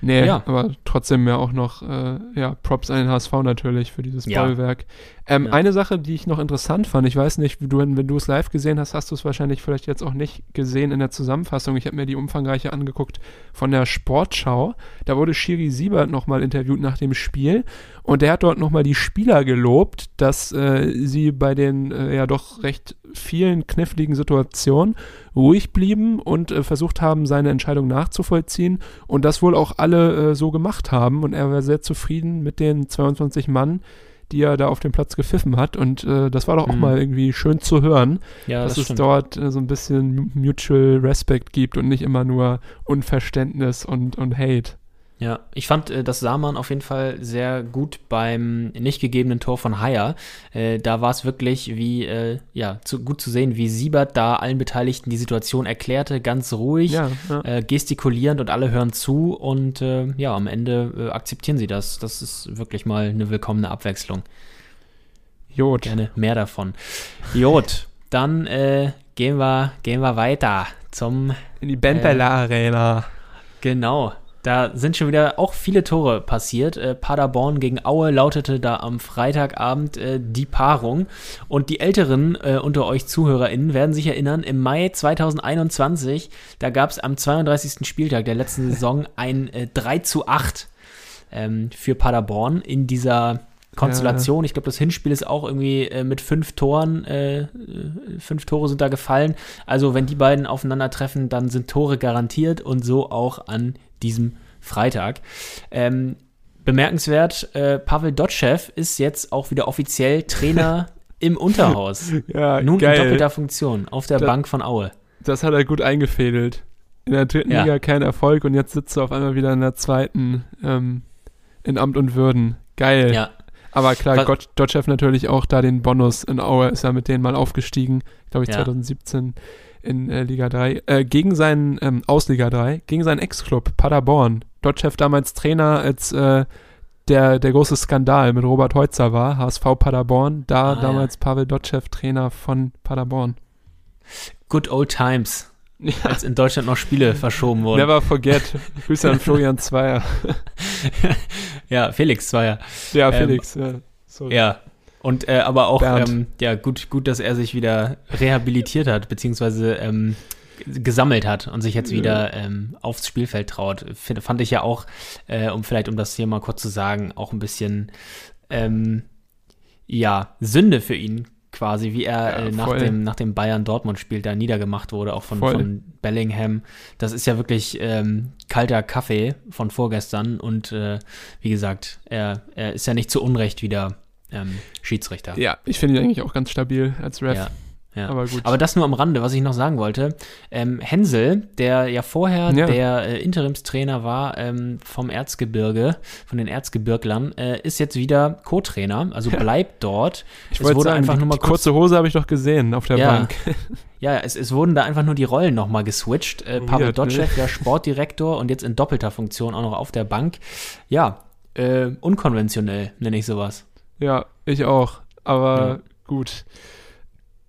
A: Nee,
C: Ja.
A: aber trotzdem ja auch noch äh, ja, Props an den HSV natürlich für dieses
C: Ja.
A: Bollwerk. Ähm,
C: Ja.
A: Eine Sache, die ich noch interessant fand, ich weiß nicht, du, wenn du es live gesehen hast, hast du es wahrscheinlich vielleicht jetzt auch nicht gesehen in der Zusammenfassung. Ich habe mir die umfangreiche angeguckt von der Sportschau. Da wurde Shiri Siebert nochmal interviewt nach dem Spiel und der hat dort nochmal die Spieler gelobt, dass äh, sie bei den äh, ja doch recht vielen kniffligen Situationen ruhig blieben und äh, versucht haben, seine Entscheidung nachzuvollziehen und das wohl auch alle äh, so gemacht haben und er war sehr zufrieden mit den 22 Mann, die er da auf dem Platz gepfiffen hat und äh, das war doch auch
C: Mhm.
A: mal irgendwie schön zu hören,
C: Ja,
A: dass
C: das
A: es
C: stimmt.
A: dort äh, so ein bisschen Mutual Respect gibt und nicht immer nur Unverständnis und, und Hate.
C: Ja, ich fand, äh, das sah man auf jeden Fall sehr gut beim nicht gegebenen Tor von Haier. Äh, da war es wirklich wie, äh, ja, zu, gut zu sehen, wie Siebert da allen Beteiligten die Situation erklärte, ganz ruhig,
A: Ja, ja.
C: äh, gestikulierend und alle hören zu und äh, ja, am Ende äh, akzeptieren sie das. Das ist wirklich mal eine willkommene Abwechslung.
A: Jod.
C: Gerne mehr davon. Jod, dann äh, gehen, wir, gehen wir weiter zum
A: In die Benteler Arena.
C: Genau. Da sind schon wieder auch viele Tore passiert. Äh, Paderborn gegen Aue lautete da am Freitagabend äh, die Paarung. Und die Älteren äh, unter euch ZuhörerInnen werden sich erinnern, im Mai 2021, da gab es am 32. Spieltag der letzten Saison ein äh, 3 zu 8 ähm, für Paderborn in dieser Konstellation. Ich glaube, das Hinspiel ist auch irgendwie äh, mit fünf Toren, äh, fünf Tore sind da gefallen. Also wenn die beiden aufeinandertreffen, dann sind Tore garantiert und so auch an diesem Freitag. Ähm, bemerkenswert, äh, Pavel Dotschew ist jetzt auch wieder offiziell Trainer [laughs] im Unterhaus.
A: Ja,
C: Nun in
A: geil.
C: doppelter Funktion auf der
A: Da-
C: Bank von Aue.
A: Das hat er gut eingefädelt. In der dritten
C: Ja.
A: Liga kein Erfolg und jetzt sitzt er auf einmal wieder in der zweiten ähm, in Amt und Würden. Geil.
C: Ja,
A: Aber klar, Gott, Dotchev natürlich auch da den Bonus in Aue, ist ja mit denen mal aufgestiegen, glaube ich
C: Ja.
A: 2017 in äh, Liga 3, äh, gegen seinen, ähm, aus Liga 3, gegen seinen Ex-Club Paderborn. Dotchev damals Trainer, als äh, der, der große Skandal mit Robert Heutzer war, HSV Paderborn, da
C: Ah, ja.
A: damals Pavel Dotchev Trainer von Paderborn.
C: good old times,
A: Ja.
C: als in Deutschland noch Spiele [laughs] verschoben wurden.
A: Never forget. Grüße an Florian Zweier. [laughs]
C: ja, Felix Zweier.
A: Ja,
C: Ähm,
A: Felix. ja. Sorry.
C: Ja. Und äh, aber auch ähm, ja gut, gut, dass er sich wieder rehabilitiert hat, beziehungsweise ähm, gesammelt hat und sich jetzt wieder ähm, aufs Spielfeld traut. Find, fand ich ja auch, äh, um vielleicht um das hier mal kurz zu sagen, auch ein bisschen ähm, ja Sünde für ihn quasi, wie er
A: Ja,
C: äh, nach dem nach dem Bayern Dortmund Spiel da niedergemacht wurde, auch von, von Bellingham. Das ist ja wirklich ähm, kalter Kaffee von vorgestern und äh, wie gesagt, er, er ist ja nicht zu Unrecht wieder ähm, Schiedsrichter.
A: Ja, ich finde ihn eigentlich auch ganz stabil als Ref.
C: Ja, ja.
A: Aber gut.
C: Aber das nur am Rande, was ich noch sagen wollte. Ähm, Hensel, der ja vorher
A: Ja.
C: der äh, Interimstrainer war ähm, vom Erzgebirge, von den Erzgebirglern, äh, ist jetzt wieder Co-Trainer, also bleibt dort.
A: ich
C: es
A: wollte
C: wurde
A: sagen,
C: einfach
A: die,
C: nur mal kurz-
A: kurze Hose habe ich doch gesehen auf der
C: Ja.
A: Bank. [laughs]
C: Ja, es, es wurden da einfach nur die Rollen nochmal geswitcht. Äh, Pavel
A: Weird, ne?
C: Dotschew, ja Sportdirektor und jetzt in doppelter Funktion auch noch auf der Bank. Ja, äh, unkonventionell nenne ich sowas.
A: Ja, ich auch. Aber
C: Ja.
A: gut.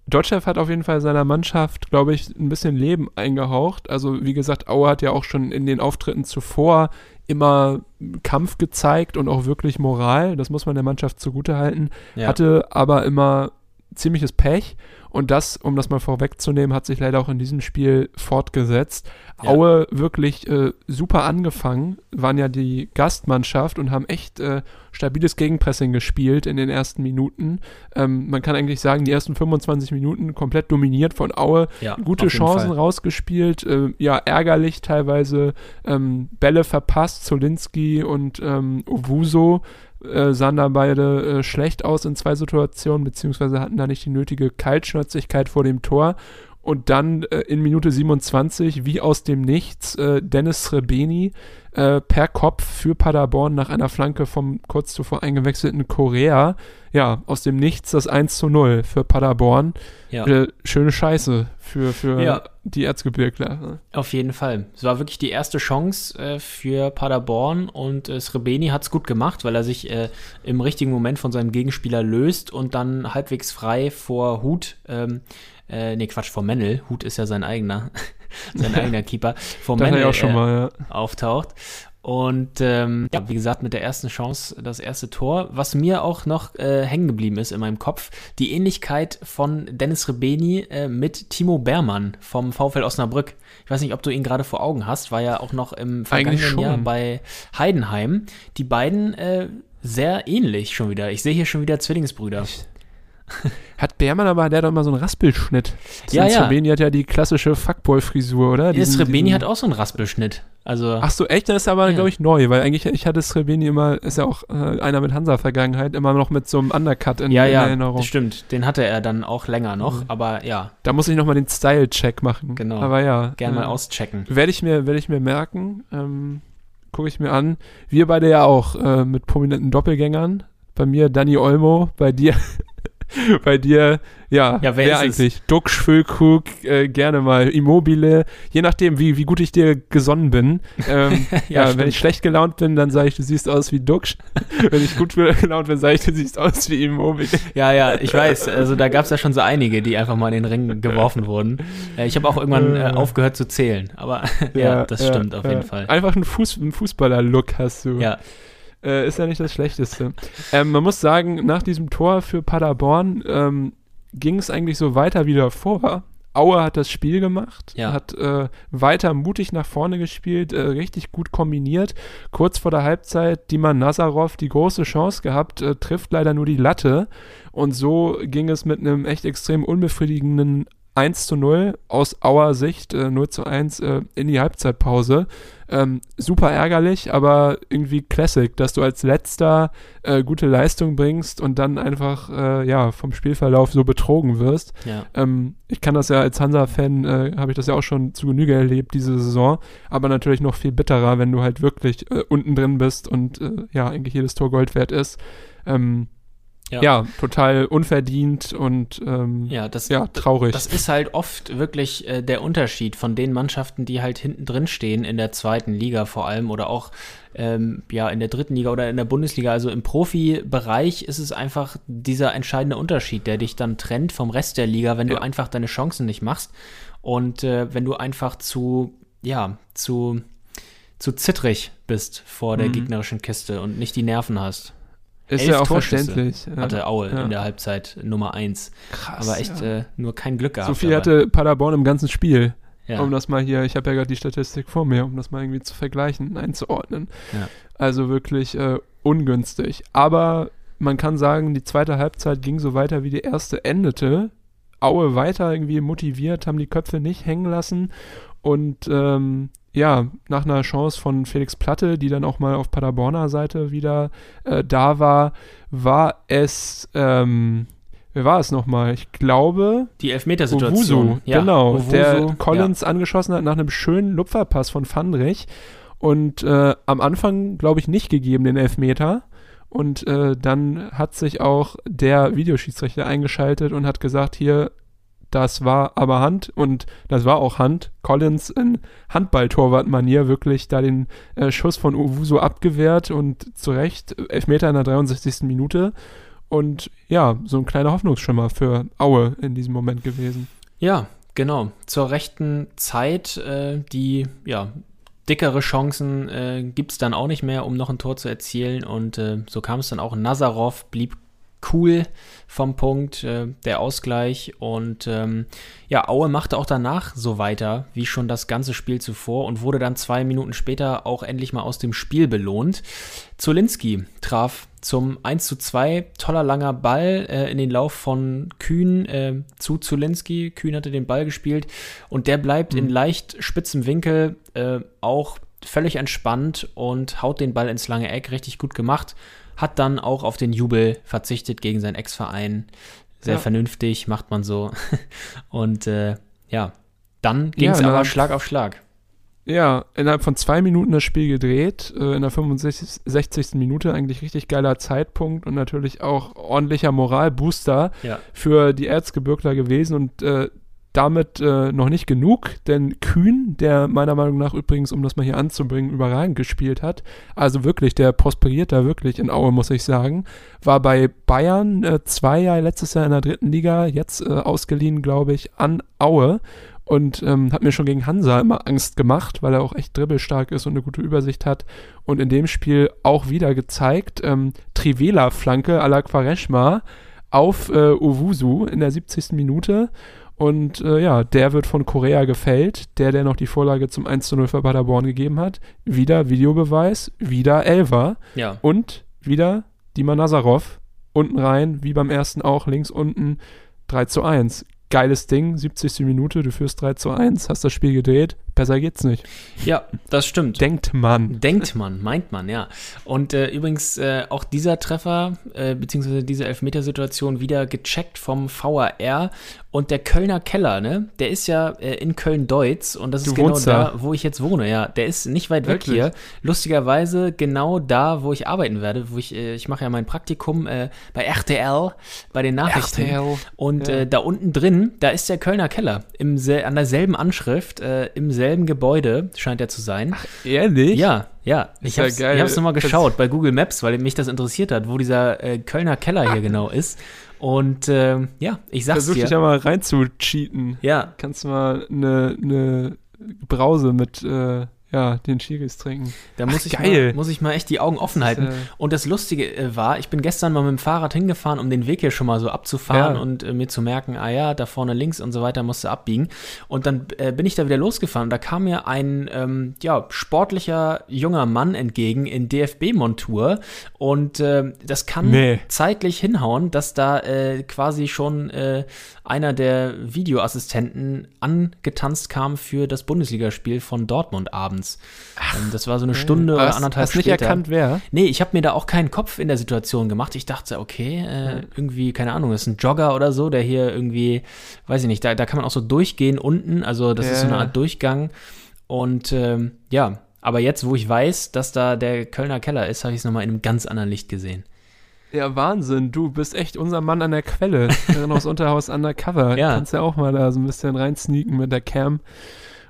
A: Dotchev hat auf jeden Fall seiner Mannschaft, glaube ich, ein bisschen Leben eingehaucht. Also, wie gesagt, Aue hat ja auch schon in den Auftritten zuvor immer Kampf gezeigt und auch wirklich Moral. Das muss man der Mannschaft zugutehalten.
C: Ja.
A: Hatte aber immer ziemliches Pech. Und das, um das mal vorwegzunehmen, hat sich leider auch in diesem Spiel fortgesetzt.
C: Ja.
A: Aue wirklich äh, super angefangen, waren ja die Gastmannschaft und haben echt äh, stabiles Gegenpressing gespielt in den ersten Minuten. Ähm, man kann eigentlich sagen, die ersten 25 Minuten komplett dominiert von Aue.
C: ja,
A: Gute Chancen
C: Fall.
A: rausgespielt, äh, ja, ärgerlich teilweise ähm, Bälle verpasst, Zolinski und ähm, Owuso äh, sahen da beide äh, schlecht aus in zwei Situationen, beziehungsweise hatten da nicht die nötige Kaltschnäuzigkeit vor dem Tor. Und dann äh, in Minute 27, wie aus dem Nichts, äh, Dennis Srebeni äh, per Kopf für Paderborn nach einer Flanke vom kurz zuvor eingewechselten Korea. Ja, aus dem Nichts das 1 zu 0 für Paderborn.
C: Ja.
A: Äh, schöne Scheiße für, für
C: Ja.
A: die Erzgebirgler.
C: Auf jeden Fall. Es war wirklich die erste Chance äh, für Paderborn und äh, Srebeni hat es gut gemacht, weil er sich äh, im richtigen Moment von seinem Gegenspieler löst und dann halbwegs frei vor Hut, ähm, äh, nee, Quatsch, vor Mennel, Hut ist ja sein eigener, [laughs] sein [laughs] eigener Keeper, vor
A: ich auch schon
C: äh,
A: mal, ja.
C: auftaucht. Und ähm, ja, wie gesagt, mit der ersten Chance das erste Tor. Was mir auch noch äh, hängen geblieben ist in meinem Kopf, die Ähnlichkeit von Dennis Rebeni äh, mit Timo Bermann vom VfL Osnabrück. Ich weiß nicht, ob du ihn gerade vor Augen hast, war ja auch noch im vergangenen. Jahr bei Heidenheim. Die beiden äh, sehr ähnlich schon wieder. Ich sehe hier schon wieder Zwillingsbrüder.
A: Hat Beermann aber, der hat doch immer so einen Raspelschnitt.
C: Ja, ja.
A: Rebeni hat ja die klassische Fuckboy-Frisur, oder? Diesen-
C: Rebeni hat auch so einen Raspelschnitt. Also
A: Ach so, echt? Dann ist er aber,
C: Ja.
A: glaube ich, neu, weil eigentlich, ich hatte Srebeni immer, ist ja auch äh, einer mit Hansa-Vergangenheit, immer noch mit so einem Undercut in,
C: ja,
A: in
C: ja,
A: Erinnerung.
C: das stimmt. Den hatte er dann auch länger noch,
A: Mhm.
C: aber ja,
A: Da muss ich nochmal den Style-Check machen.
C: Genau.
A: Aber ja.
C: gern mal
A: äh,
C: auschecken.
A: Werde ich mir, werde ich mir merken, ähm, gucke ich mir an. Wir beide ja auch äh, mit prominenten Doppelgängern. Bei mir Danny Olmo, bei dir, [laughs] bei dir, ja,
C: Ja, wer ist es?
A: eigentlich? Duxch, Füllkrug, äh, gerne mal Immobile, je nachdem, wie, wie gut ich dir gesonnen bin. Ähm, [laughs] ja, wenn
C: stimmt.
A: ich schlecht gelaunt bin, dann sage ich, du siehst aus wie Duxch. [laughs] wenn ich gut gelaunt bin, sage ich, du siehst aus wie Immobile.
C: Ja, ja, ich weiß. Also da gab es ja schon so einige, die einfach mal in den Ring geworfen wurden. Äh, ich habe auch irgendwann äh, aufgehört zu zählen. Aber ja, das stimmt auf jeden
A: ja.
C: Fall.
A: Einfach ein, Fuß, ein Fußballer-Look hast du.
C: Ja,
A: Äh, ist ja nicht das Schlechteste. ähm, man muss sagen, nach diesem Tor für Paderborn ähm, ging es eigentlich so weiter wie davor. Aue hat das Spiel gemacht,
C: Ja.
A: hat äh, weiter mutig nach vorne gespielt, äh, richtig gut kombiniert. Kurz vor der Halbzeit Diman Nazarov die große Chance gehabt, äh, trifft leider nur die Latte. Und so ging es mit einem echt extrem unbefriedigenden 1 zu 0 aus Auer Sicht, äh, 0 zu 1 äh, in die Halbzeitpause. Ähm, super ärgerlich, aber irgendwie Classic, dass du als letzter äh, gute Leistung bringst und dann einfach äh, ja vom Spielverlauf so betrogen wirst.
C: ja.
A: Ähm, ich kann das ja als Hansa-Fan, äh, habe ich das ja auch schon zu Genüge erlebt, diese Saison, aber natürlich noch viel bitterer, wenn du halt wirklich äh, unten drin bist und äh, ja, eigentlich jedes Tor Gold wert ist. Ähm,
C: Ja.
A: ja. total unverdient und ähm,
C: Ja, das,
A: ja, traurig.
C: das ist halt oft wirklich äh, der Unterschied von den Mannschaften, die halt hinten drin stehen in der zweiten Liga vor allem oder auch ähm, ja in der dritten Liga oder in der Bundesliga. Also im Profibereich ist es einfach dieser entscheidende Unterschied, der dich dann trennt vom Rest der Liga, wenn
A: Ja.
C: du einfach deine Chancen nicht machst und äh, wenn du einfach zu ja zu zu zittrig bist vor der
A: Mhm.
C: gegnerischen Kiste und nicht die Nerven hast.
A: Ist ja auch
C: Torschüsse
A: verständlich. Ja.
C: Hatte Aue
A: ja.
C: in der Halbzeit Nummer 1.
A: Krass.
C: Aber echt
A: ja.
C: äh, nur kein Glück gehabt.
A: so viel
C: dabei.
A: hatte Paderborn im ganzen Spiel. Um das mal hier, ich habe ja gerade die Statistik vor mir, um das mal irgendwie zu vergleichen, einzuordnen. Also wirklich äh, ungünstig. Aber man kann sagen, die zweite Halbzeit ging so weiter, wie die erste endete. Aue weiter irgendwie motiviert, haben die Köpfe nicht hängen lassen. Und ähm, ja, nach einer Chance von Felix Platte, die dann auch mal auf Paderborner Seite wieder äh, da war, war es, ähm, wer war es nochmal? Ich glaube,
C: Die Elfmetersituation.
A: Owusu, genau,
C: Owusu,
A: der Collins angeschossen hat nach einem schönen Lupferpass von Fandrich und äh, am Anfang, glaube ich, nicht gegeben den Elfmeter und äh, dann hat sich auch der Videoschiedsrichter eingeschaltet und hat gesagt, hier, das war aber Hand und das war auch Hand. Collins in Handball-Torwart-Manier wirklich da den äh, Schuss von Owusu abgewehrt und zu Recht Elfmeter in der 63. Minute und ja, so ein kleiner Hoffnungsschimmer für Aue in diesem Moment gewesen.
C: Ja, genau. Zur rechten Zeit, äh, die, ja, dickere Chancen äh, gibt es dann auch nicht mehr, um noch ein Tor zu erzielen. Und äh, so kam es dann auch. Nazarov blieb cool vom Punkt, äh, der Ausgleich. Und ähm, ja, Aue machte auch danach so weiter, wie schon das ganze Spiel zuvor und wurde dann zwei Minuten später auch endlich mal aus dem Spiel belohnt. Zolinski traf zum 1 zu 2, toller langer Ball äh, in den Lauf von Kühn äh, zu Zulinski. Kühn hatte den Ball gespielt und der bleibt in leicht spitzem Winkel äh, auch völlig entspannt und haut den Ball ins lange Eck, richtig gut gemacht. Hat dann auch auf den Jubel verzichtet gegen seinen Ex-Verein. Sehr
A: Ja.
C: vernünftig, macht man so. [laughs] und äh, ja, dann ging
A: Ja,
C: es
A: na,
C: aber Schlag auf Schlag.
A: Ja, innerhalb von zwei Minuten das Spiel gedreht, äh, in der 65. 60. Minute eigentlich richtig geiler Zeitpunkt und natürlich auch ordentlicher Moralbooster
C: Ja.
A: für die Erzgebirgler gewesen und äh, damit äh, noch nicht genug, denn Kühn, der meiner Meinung nach übrigens, um das mal hier anzubringen, überragend gespielt hat, also wirklich, der prosperiert da wirklich in Aue, muss ich sagen, war bei Bayern äh, zwei Jahre letztes Jahr in der dritten Liga, jetzt äh, ausgeliehen, glaube ich, an Aue und ähm, hat mir schon gegen Hansa immer Angst gemacht, weil er auch echt dribbelstark ist und eine gute Übersicht hat. Und in dem Spiel auch wieder gezeigt, ähm, Trivela-Flanke à la Quaresma auf äh, Owusu in der 70. Minute. Und äh, ja, der wird von Korea gefällt, der, der noch die Vorlage zum 1 zu 0 für Paderborn gegeben hat. Wieder Videobeweis, wieder Elver
C: Ja.
A: und wieder Dima Nazarov unten rein, wie beim ersten auch, links unten 3 zu 1. Geiles Ding, 70. Minute, du führst 3 zu 1, hast das Spiel gedreht, besser geht's nicht.
C: Ja, das stimmt.
A: Denkt man.
C: Denkt man, meint man, ja. Und äh, übrigens äh, auch dieser Treffer, äh, beziehungsweise diese Elfmetersituation wieder gecheckt vom VAR und der Kölner Keller, ne? Der ist ja äh, in Köln-Deutz und das
A: Du
C: ist genau da, wo ich jetzt wohne, ja. Der ist nicht weit weg
A: Wirklich?
C: hier. Lustigerweise genau da, wo ich arbeiten werde, wo ich, äh, ich mache ja mein Praktikum äh, bei RTL, bei den Nachrichten.
A: RTL,
C: Und
A: ja.
C: da unten drin, da ist der Kölner Keller. Im an derselben Anschrift, im selben Gebäude scheint er zu sein.
A: Ehrlich?
C: Ja, ja. Ich
A: ja
C: hab's,
A: geil.
C: ich hab's nochmal
A: Das-
C: geschaut bei Google Maps, weil mich das interessiert hat, wo dieser äh, Kölner Keller hier genau ist. Und ähm, ja, ich sag's
A: Versuch dich
C: dir.
A: ja mal reinzucheaten.
C: Ja,
A: Kannst mal eine, eine Brause mit äh, ja, den Chiris trinken.
C: da muss,
A: Ach,
C: ich
A: geil.
C: Mal, muss ich mal echt die Augen offen halten.
A: äh,
C: Und das Lustige äh, war, ich bin gestern mal mit dem Fahrrad hingefahren, um den Weg hier schon mal so abzufahren
A: Ja.
C: und äh, mir zu merken, ah ja, da vorne links und so weiter musst du abbiegen. Und dann äh, bin ich da wieder losgefahren und da kam mir ein ähm, ja, sportlicher junger Mann entgegen in DFB-Montur und ähm, das kann
A: Nee.
C: zeitlich hinhauen, dass da äh, quasi schon äh, einer der Videoassistenten angetanzt kam für das Bundesligaspiel von Dortmund abends. Ähm, das war so eine Stunde oder
A: hast,
C: anderthalb
A: hast nicht
C: später.
A: erkannt, wer?
C: Nee, ich habe mir da auch keinen Kopf in der Situation gemacht. Ich dachte, okay, äh, irgendwie, keine Ahnung, das ist ein Jogger oder so, der hier irgendwie, weiß ich nicht, da, da kann man auch so durchgehen unten. Also das ist so eine
A: Ja.
C: Art Durchgang. Und ähm, ja, aber jetzt, wo ich weiß, dass da der Kölner Keller ist, habe ich es nochmal in einem ganz anderen Licht gesehen.
A: Ja, Wahnsinn. Du bist echt unser Mann an der Quelle. [laughs] Irrenhaus Unterhaus Undercover.
C: Ja.
A: Kannst ja auch mal da so ein bisschen reinsneaken mit der Cam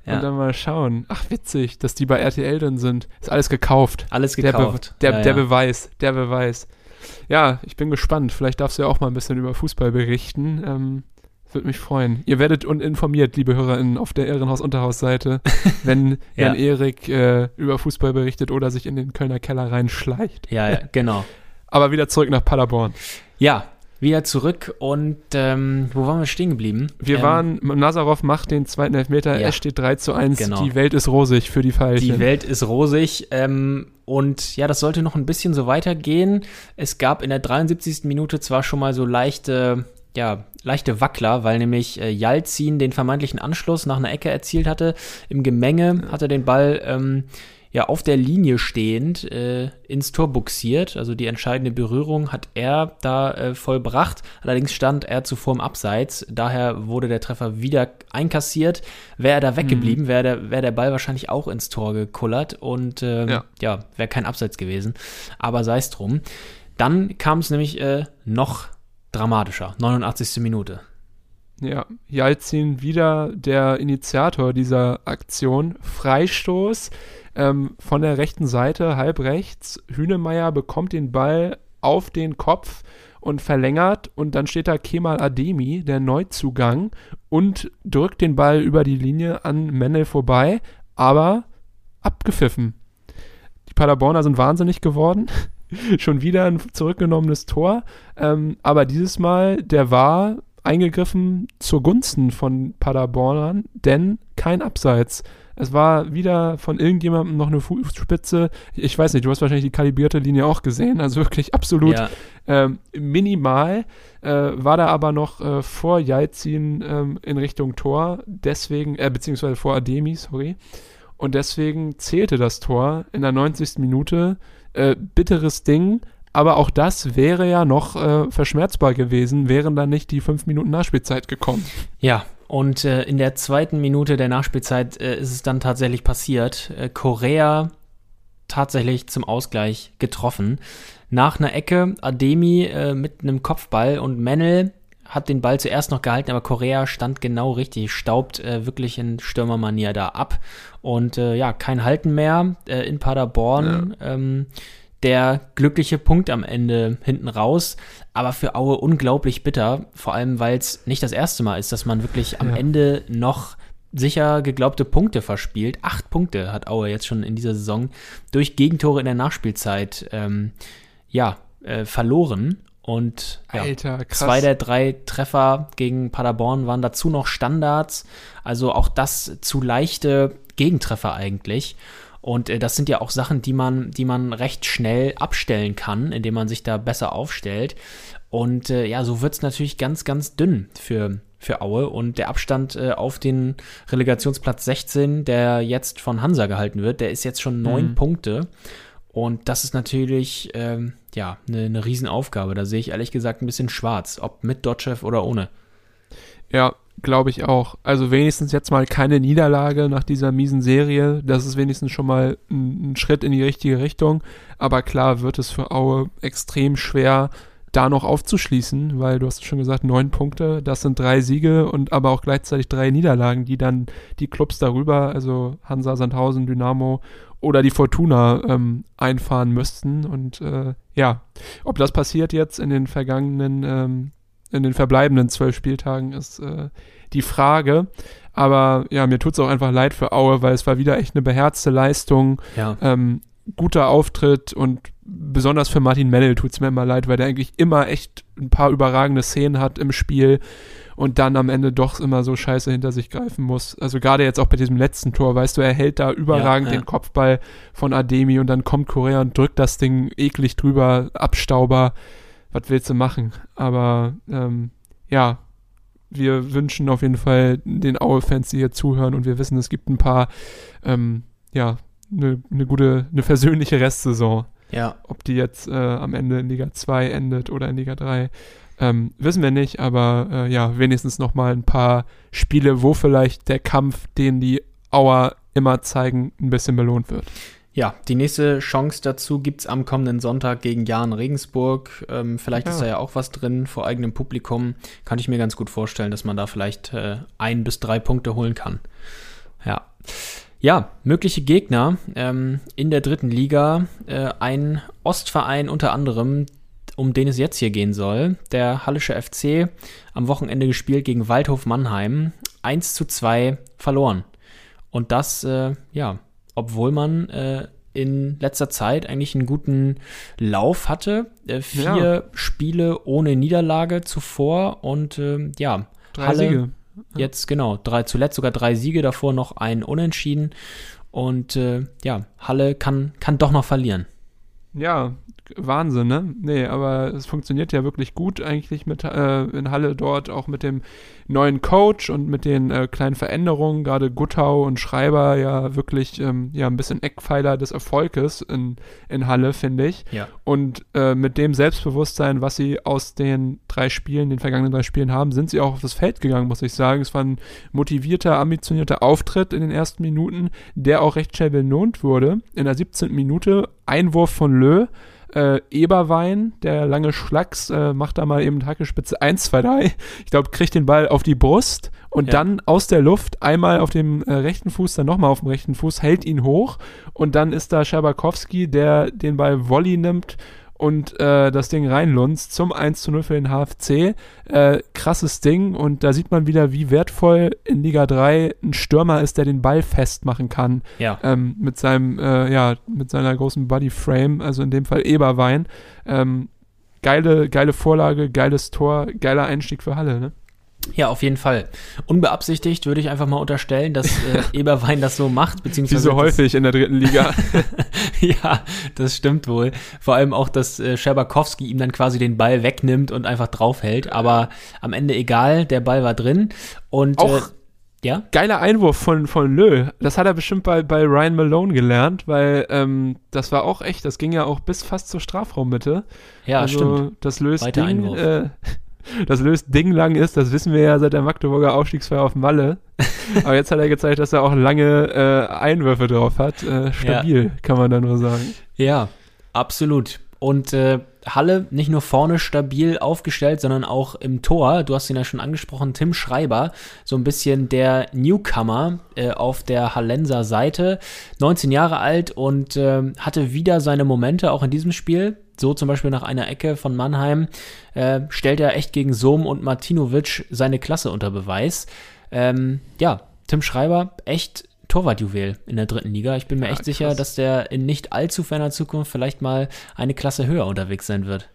C: Ja.
A: und dann mal schauen. Ach, witzig, dass die bei RTL drin sind. Ist alles gekauft.
C: Alles
A: Der, Be
C: gekauft.
A: der,
C: ja,
A: der
C: ja.
A: Beweis, der Beweis. Ja, ich bin gespannt. Vielleicht darfst du ja auch mal ein bisschen über Fußball berichten. Ähm, Würde mich freuen. Ihr werdet un informiert, liebe HörerInnen, auf der Irrenhaus-Unterhaus-Seite, [laughs] wenn,
C: Ja.
A: wenn Erik äh, über Fußball berichtet oder sich in den Kölner Keller reinschleicht.
C: ja, ja, genau.
A: Aber wieder zurück nach Paderborn.
C: Ja, wieder zurück und ähm, wo waren wir stehen geblieben?
A: Wir
C: ähm,
A: waren, Nazarov macht den zweiten Elfmeter,
C: Ja.
A: es steht 3 zu 1.
C: Genau.
A: Die Welt ist rosig für die Pfeilchen.
C: Die Welt ist rosig ähm, und ja, das sollte noch ein bisschen so weitergehen. Es gab in der 73. Minute zwar schon mal so leichte, ja, leichte Wackler, weil nämlich äh, Jalzin den vermeintlichen Anschluss nach einer Ecke erzielt hatte. Im Gemenge hat er den Ball ähm, ja auf der Linie stehend äh, ins Tor buxiert. Also die entscheidende Berührung hat er da äh, vollbracht. Allerdings stand er zuvor im Abseits. Daher wurde der Treffer wieder einkassiert. Wäre er da weggeblieben, wäre der, wär der Ball wahrscheinlich auch ins Tor gekullert und ähm,
A: Ja.
C: ja, wäre kein Abseits gewesen. Aber sei es drum. Dann kam es nämlich äh, noch dramatischer. 89. Minute.
A: Ja, Jalzin wieder der Initiator dieser Aktion. Freistoß ähm, von der rechten Seite, halb rechts. Hünemeyer bekommt den Ball auf den Kopf und verlängert und dann steht da Kemal Ademi, der Neuzugang, und drückt den Ball über die Linie an Mennel vorbei, aber abgepfiffen. Die Paderborner sind wahnsinnig geworden. [laughs] Schon wieder ein zurückgenommenes Tor. Ähm, aber dieses Mal, der war eingegriffen zugunsten von Paderbornern, denn kein Abseits. Es war wieder von irgendjemandem noch eine Fußspitze. Ich weiß nicht, du hast wahrscheinlich die kalibrierte Linie auch gesehen. Also wirklich absolut
C: Ja,
A: ähm, minimal. Äh, war da aber noch äh, vor Jalzin ähm, in Richtung Tor. Deswegen, äh, beziehungsweise vor Ademi, sorry. Und deswegen zählte das Tor in der 90. Minute. Äh, bitteres Ding. Aber auch das wäre ja noch äh, verschmerzbar gewesen, wären dann nicht die fünf Minuten Nachspielzeit gekommen.
C: Ja, und äh, in der zweiten Minute der Nachspielzeit äh, ist es dann tatsächlich passiert. Äh, Korea tatsächlich zum Ausgleich getroffen. Nach einer Ecke Ademi äh, mit einem Kopfball und Mennel hat den Ball zuerst noch gehalten, aber Korea stand genau richtig, staubt äh, wirklich in Stürmermanier da ab. Und äh, ja, kein Halten mehr äh, in Paderborn. Ähm, der glückliche Punkt am Ende hinten raus, aber für Aue unglaublich bitter, vor allem weil es nicht das erste Mal ist, dass man wirklich am
A: Ja.
C: Ende noch sicher geglaubte Punkte verspielt. Acht Punkte hat Aue jetzt schon in dieser Saison durch Gegentore in der Nachspielzeit ähm, ja, äh, verloren. Und ja,
A: Alter,
C: zwei der drei Treffer gegen Paderborn waren dazu noch Standards. Also auch das zu leichte Gegentreffer eigentlich. Und äh, das sind ja auch Sachen, die man, die man recht schnell abstellen kann, indem man sich da besser aufstellt. Und äh, ja, so wird es natürlich ganz, ganz dünn für, für Aue. Und der Abstand äh, auf den Relegationsplatz 16, der jetzt von Hansa gehalten wird, der ist jetzt schon neun
A: Mhm.
C: Punkte. Und das ist natürlich ähm, ja eine, eine Riesenaufgabe. Da sehe ich ehrlich gesagt ein bisschen schwarz, ob mit Dotchev oder ohne.
A: Ja, glaube ich auch. Also wenigstens jetzt mal keine Niederlage nach dieser miesen Serie. Das ist wenigstens schon mal ein, ein Schritt in die richtige Richtung. Aber klar wird es für Aue extrem schwer, da noch aufzuschließen, weil du hast schon gesagt, neun Punkte, das sind drei Siege und aber auch gleichzeitig drei Niederlagen, die dann die Clubs darüber, also Hansa, Sandhausen, Dynamo oder die Fortuna ähm, einfahren müssten. Und äh, ja, ob das passiert jetzt in den vergangenen, ähm, in den verbleibenden zwölf Spieltagen, ist äh, die Frage. Aber ja, mir tut es auch einfach leid für Aue, weil es war wieder echt eine beherzte Leistung,
C: Ja.
A: ähm, guter Auftritt und besonders für Martin Mennel tut es mir immer leid, weil der eigentlich immer echt ein paar überragende Szenen hat im Spiel und dann am Ende doch immer so scheiße hinter sich greifen muss. Also gerade jetzt auch bei diesem letzten Tor, weißt du, er hält da überragend
C: Ja, ja.
A: den Kopfball von Ademi und dann kommt Korea und drückt das Ding eklig drüber, Abstauber. Was willst du machen? Aber ähm, ja, wir wünschen auf jeden Fall den Aue-Fans, die hier zuhören und wir wissen, es gibt ein paar, ähm, ja, eine ne gute, eine versöhnliche Restsaison.
C: Ja,
A: Ob die jetzt äh, am Ende in Liga 2 endet oder in Liga 3, ähm, wissen wir nicht, aber äh, ja, wenigstens nochmal ein paar Spiele, wo vielleicht der Kampf, den die Auer immer zeigen, ein bisschen belohnt wird.
C: Ja, die nächste Chance dazu gibt's am kommenden Sonntag gegen Jan Regensburg. Ähm, vielleicht
A: Ja.
C: ist da ja auch was drin vor eigenem Publikum. Kann ich mir ganz gut vorstellen, dass man da vielleicht äh, ein bis drei Punkte holen kann. Ja. Ja, mögliche Gegner ähm, in der dritten Liga. Äh, ein Ostverein unter anderem, um den es jetzt hier gehen soll. Der Hallische FC am Wochenende gespielt gegen Waldhof Mannheim. 1 zu 2 verloren. Und das, äh, ja, obwohl man äh, in letzter Zeit eigentlich einen guten Lauf hatte. Äh, vier
A: Ja.
C: Spiele ohne Niederlage zuvor und ähm, ja,
A: Drei
C: Halle
A: Siege.
C: jetzt genau, drei, zuletzt sogar drei Siege, davor noch ein Unentschieden. Und äh, ja, Halle kann, kann doch noch verlieren.
A: Ja, Wahnsinn, ne? Nee, aber es funktioniert ja wirklich gut eigentlich mit äh, in Halle dort, auch mit dem neuen Coach und mit den äh, kleinen Veränderungen, gerade Guttau und Schreiber ja wirklich ähm, ja ein bisschen Eckpfeiler des Erfolges in, in Halle, finde ich.
C: Ja.
A: Und äh, mit dem Selbstbewusstsein, was sie aus den drei Spielen, den vergangenen drei Spielen haben, sind sie auch auf das Feld gegangen, muss ich sagen. Es war ein motivierter, ambitionierter Auftritt in den ersten Minuten, der auch recht schnell belohnt wurde. In der 17. Minute Einwurf von Lö. Äh, Eberwein, der lange Schlacks, äh, macht da mal eben Hackespitze 1, 2, 3. Ich glaube, kriegt den Ball auf die Brust und
C: Ja.
A: dann aus der Luft einmal auf dem äh, rechten Fuß, dann nochmal auf dem rechten Fuß, hält ihn hoch und dann ist da Scherbakowski, der den Ball Volley nimmt und äh, das Ding reinlunzt zum 1 zu 0 für den HFC. Äh, krasses Ding und da sieht man wieder, wie wertvoll in Liga 3 ein Stürmer ist, der den Ball festmachen kann
C: Ja.
A: ähm, mit seinem, äh, ja, mit seiner großen Bodyframe, also in dem Fall Eberwein. Ähm, geile, geile Vorlage, geiles Tor, geiler Einstieg für Halle, ne?
C: Ja, auf jeden Fall. Unbeabsichtigt würde ich einfach mal unterstellen, dass äh, [laughs] Eberwein das so macht,
A: Wie
C: beziehungsweise
A: so
C: das-
A: häufig in der dritten Liga. [laughs]
C: ja, das stimmt wohl. Vor allem auch, dass äh, Scherbakowski ihm dann quasi den Ball wegnimmt und einfach draufhält. Aber am Ende egal, der Ball war drin. Und
A: Auch-
C: äh, ja,
A: Geiler Einwurf von, von Lö. Das hat er bestimmt bei, bei Ryan Malone gelernt, weil ähm, das war auch echt, das ging ja auch bis fast zur Strafraummitte.
C: ja,
A: also,
C: stimmt.
A: Das löst
C: Weiter
A: Ding,
C: Einwurf.
A: äh, das löst Ding lang ist, das wissen wir ja seit der Magdeburger Aufstiegsfeier auf Malle. [laughs] Aber jetzt hat er gezeigt, dass er auch lange äh, Einwürfe drauf hat. Äh, stabil, kann man dann nur sagen.
C: Ja, absolut. Und äh, Halle nicht nur vorne stabil aufgestellt, sondern auch im Tor. Du hast ihn ja schon angesprochen, Tim Schreiber, so ein bisschen der Newcomer äh, auf der Hallenser Seite. 19 Jahre alt und ähm, hatte wieder seine Momente auch in diesem Spiel. So zum Beispiel nach einer Ecke von Mannheim äh, stellt er echt gegen Sohm und Martinovic seine Klasse unter Beweis. Ähm, ja, Tim Schreiber, echt Torwartjuwel in der dritten Liga. Ich bin mir
A: Ja,
C: echt sicher,
A: krass.
C: dass der in nicht allzu ferner Zukunft vielleicht mal eine Klasse höher unterwegs sein wird.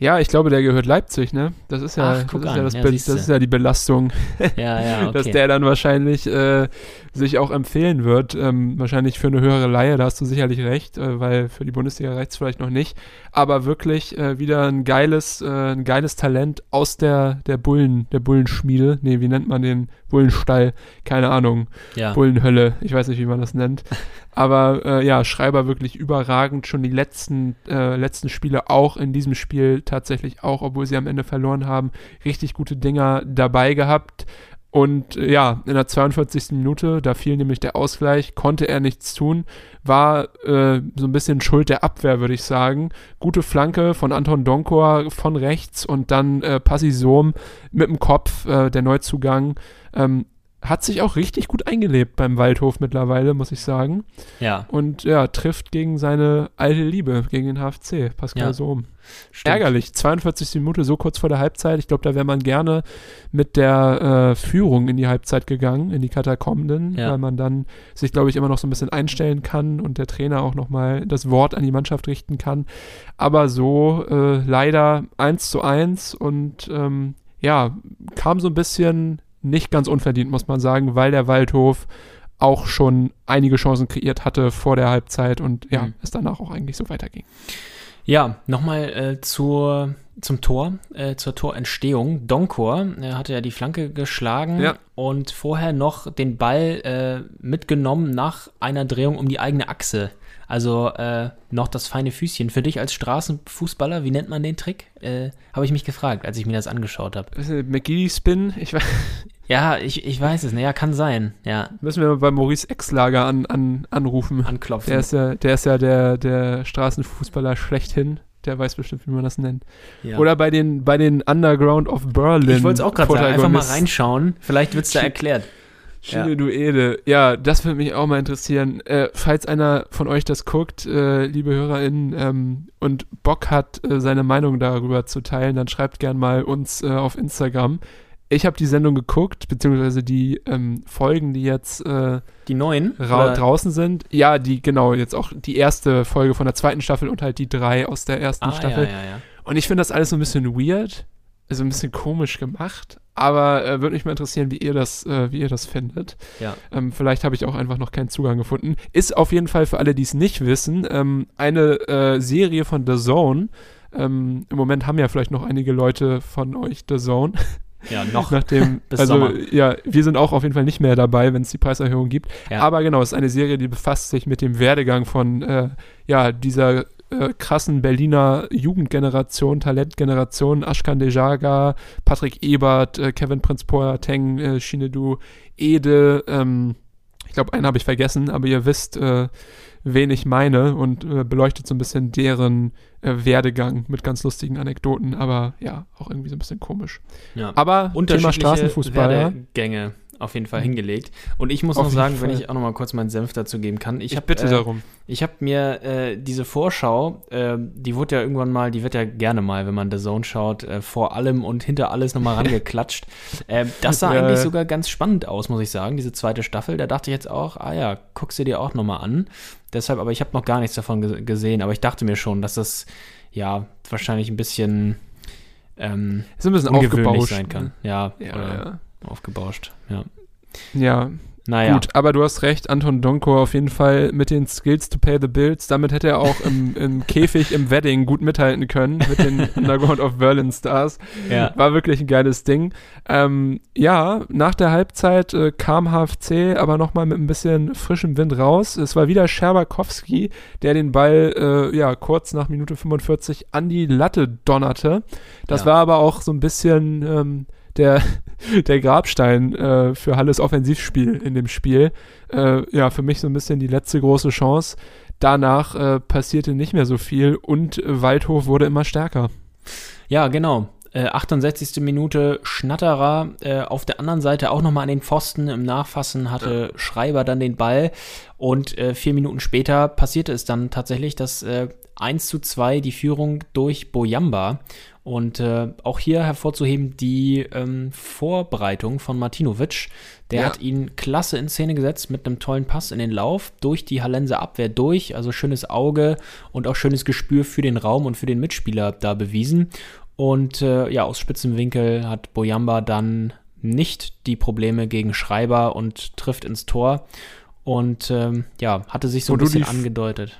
A: Ja, ich glaube, der gehört Leipzig, ne? Das ist ja,
C: Ach,
A: das, ist ja, das,
C: Ja,
A: das ist ja die Belastung,
C: Ja, ja, [laughs] okay.
A: dass der dann wahrscheinlich äh, sich auch empfehlen wird. Ähm, wahrscheinlich für eine höhere Leihe, da hast du sicherlich recht, äh, weil für die Bundesliga reicht es vielleicht noch nicht. Aber wirklich äh, wieder ein geiles, äh, ein geiles Talent aus der, der Bullen, der Bullenschmiede. Nee, wie nennt man den? Bullenstall? Keine Ahnung.
C: ja.
A: Bullenhölle, ich weiß nicht, wie man das nennt. Aber äh, ja, Schreiber wirklich überragend. Schon die letzten, äh, letzten Spiele auch in diesem Spiel tatsächlich auch, obwohl sie am Ende verloren haben, richtig gute Dinger dabei gehabt. Und äh, ja, in der 42. Minute, da fiel nämlich der Ausgleich, konnte er nichts tun, war äh, so ein bisschen Schuld der Abwehr, würde ich sagen. Gute Flanke von Anton Donkor von rechts und dann äh, Passisom mit dem Kopf, äh, der Neuzugang. Ähm, hat sich auch richtig gut eingelebt beim Waldhof mittlerweile, muss ich sagen.
C: ja,
A: Und ja, trifft gegen seine alte Liebe, gegen den HFC, Pascal
C: Ja,
A: Sohm.
C: stimmt.
A: Ärgerlich, 42. Minute, so kurz vor der Halbzeit. Ich glaube, da wäre man gerne mit der äh, Führung in die Halbzeit gegangen, in die Katakomben,
C: Ja.
A: weil man dann sich, glaube ich, immer noch so ein bisschen einstellen kann und der Trainer auch nochmal das Wort an die Mannschaft richten kann. Aber so äh, leider 1 zu 1 und ähm, ja, kam so ein bisschen nicht ganz unverdient, muss man sagen, weil der Waldhof auch schon einige Chancen kreiert hatte vor der Halbzeit und ja,
C: Mhm.
A: es danach auch eigentlich so weiterging.
C: Ja, nochmal äh, zur, zum Tor, äh, zur Torentstehung. Donkor äh, hatte ja die Flanke geschlagen
A: Ja.
C: und vorher noch den Ball äh, mitgenommen nach einer Drehung um die eigene Achse. Also äh, noch das feine Füßchen. Für dich als Straßenfußballer, wie nennt man den Trick? Äh, Habe ich mich gefragt, als ich mir das angeschaut habe.
A: McGee-Spin, ich weiß, [laughs]
C: Ja, ich, ich weiß es. Naja, kann sein. Ja,
A: müssen wir mal bei Maurice Exlager an, an, anrufen.
C: anklopfen.
A: Der ist ja, der, ist ja der, der Straßenfußballer schlechthin. Der weiß bestimmt, wie man das nennt.
C: ja.
A: Oder bei den, bei den Underground of Berlin.
C: ich wollte es auch gerade sagen. Einfach mal reinschauen. Vielleicht wird es da
A: Sch-
C: erklärt.
A: Schiene Duede. Ja, das würde mich auch mal interessieren. Äh, falls einer von euch das guckt, äh, liebe HörerInnen, ähm, und Bock hat, äh, seine Meinung darüber zu teilen, dann schreibt gern mal uns äh, auf Instagram. Ich habe die Sendung geguckt, beziehungsweise die ähm, Folgen, die jetzt äh,
C: Die neuen?
A: draußen sind. Ja, die, genau, jetzt auch die erste Folge von der zweiten Staffel und halt die drei aus der ersten
C: Ah,
A: Staffel.
C: ja, ja, ja.
A: Und ich finde das alles so ein bisschen weird, also ein bisschen komisch gemacht, aber äh, würde mich mal interessieren, wie ihr das, äh, wie ihr das findet.
C: Ja.
A: Ähm, vielleicht habe ich auch einfach noch keinen Zugang gefunden. Ist auf jeden Fall für alle, die es nicht wissen, ähm, eine äh, Serie von The Zone. Ähm, Im Moment haben ja vielleicht noch einige Leute von euch The Zone.
C: Ja, noch. [laughs]
A: Nachdem, [laughs]
C: Bis
A: also
C: Sommer.
A: ja, wir sind auch auf jeden Fall nicht mehr dabei, wenn es die Preiserhöhung gibt.
C: Ja.
A: Aber genau, es ist eine Serie, die befasst sich mit dem Werdegang von äh, ja, dieser äh, krassen Berliner Jugendgeneration, Talentgeneration, Ashkan Dejaga, Patrick Ebert, äh, Kevin Prinz Boateng, äh, Shinedu Ede, ähm, ich glaube, einen habe ich vergessen, aber ihr wisst, äh, wen ich meine und äh, beleuchtet so ein bisschen deren äh, Werdegang mit ganz lustigen Anekdoten, aber ja, auch irgendwie so ein bisschen komisch.
C: Ja.
A: Aber Thema Straßenfußball.
C: Werdegänge auf jeden Fall hingelegt. Und ich muss
A: Auf
C: noch sagen, wenn
A: Fall.
C: ich auch noch mal kurz meinen Senf dazu geben kann. Ich,
A: ich
C: hab,
A: bitte
C: äh,
A: darum.
C: Ich habe mir äh, diese Vorschau, äh, die wurde ja irgendwann mal, die wird ja gerne mal, wenn man The Zone schaut, äh, vor allem und hinter alles nochmal [laughs] rangeklatscht. äh, das sah
A: Ja,
C: eigentlich
A: ja.
C: sogar ganz spannend aus, muss ich sagen, diese zweite Staffel. Da dachte ich jetzt auch, ah ja, guckst du dir auch nochmal an. Deshalb, aber ich habe noch gar nichts davon ge gesehen, aber ich dachte mir schon, dass das ja wahrscheinlich ein bisschen ähm,
A: Ist ein bisschen aufgebauscht.
C: sein kann. Ja,
A: Ja,
C: oder
A: ja.
C: Aufgebauscht. Ja.
A: ja,
C: Naja.
A: Gut, aber du hast recht, Anton Donko auf jeden Fall mit den Skills to pay the bills. Damit hätte er auch im, im [laughs] Käfig im Wedding gut mithalten können mit den [laughs] Underground of Berlin Stars.
C: Ja.
A: War wirklich ein geiles Ding. Ähm, ja, nach der Halbzeit äh, kam HFC aber nochmal mit ein bisschen frischem Wind raus. Es war wieder Scherbakowski, der den Ball äh, ja kurz nach Minute 45 an die Latte donnerte. Das
C: Ja.
A: war aber auch so ein bisschen ähm, der, [laughs] der Grabstein äh, für Halles Offensivspiel in dem Spiel. Äh, ja, für mich so ein bisschen die letzte große Chance. Danach äh, passierte nicht mehr so viel und Waldhof wurde immer stärker.
C: Ja, genau. Äh, 68. Minute Schnatterer äh, auf der anderen Seite auch nochmal an den Pfosten. Im Nachfassen hatte Schreiber dann den Ball und äh, vier Minuten später passierte es dann tatsächlich, dass äh, 1 zu 2 die Führung durch Bojamba und äh, auch hier hervorzuheben die ähm, Vorbereitung von Martinovic. Der
A: Ja.
C: hat ihn klasse in Szene gesetzt mit einem tollen Pass in den Lauf durch die Hallenser Abwehr durch. Also schönes Auge und auch schönes Gespür für den Raum und für den Mitspieler da bewiesen. Und äh, ja, aus spitzem Winkel hat Boyamba dann nicht die Probleme gegen Schreiber und trifft ins Tor. Und ähm, ja, hatte sich so
A: Wo
C: ein bisschen angedeutet.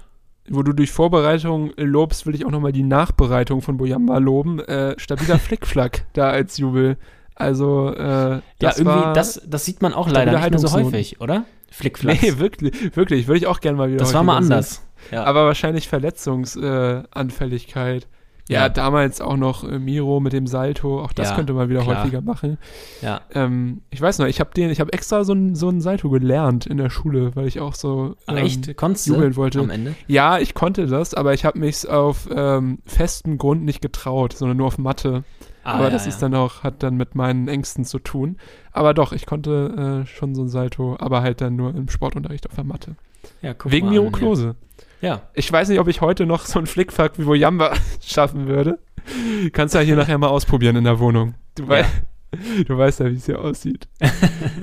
A: Wo du durch Vorbereitung lobst, will ich auch nochmal die Nachbereitung von Boyamba loben. Äh, stabiler [laughs] Flickflack da als Jubel. Also, äh,
C: Ja, irgendwie,
A: war,
C: das, das sieht man auch leider nicht mehr so häufig, oder? Flickflack.
A: Nee, wirklich, wirklich, würde ich auch gerne mal wieder
C: das war mal anders. Ja.
A: Aber wahrscheinlich Verletzungsanfälligkeit. Ja,
C: Ja.
A: damals auch noch äh, Miro mit dem Salto. Auch das
C: Ja,
A: könnte man wieder
C: klar.
A: häufiger machen.
C: ja.
A: Ähm, ich weiß noch, ich habe den, ich habe extra so ein, so Salto gelernt in der Schule, weil ich auch so ähm,
C: echt? Konntest du
A: jubeln wollte.
C: am Ende?
A: Ja, ich konnte das, aber ich habe mich auf ähm, festem Grund nicht getraut, sondern nur auf Mathe.
C: Ah,
A: aber
C: ja,
A: das ist dann auch, hat dann mit meinen Ängsten zu tun. Aber doch, ich konnte äh, schon so ein Salto, aber halt dann nur im Sportunterricht auf der Matte.
C: ja, guck
A: Wegen Miro Klose.
C: Ja.
A: Ich weiß nicht, ob ich heute noch so einen Flickfuck wie Wojamba [laughs] schaffen würde. Kannst ja hier [laughs] nachher mal ausprobieren in der Wohnung. Du,
C: Ja.
A: wei [laughs] du weißt ja, wie es hier aussieht.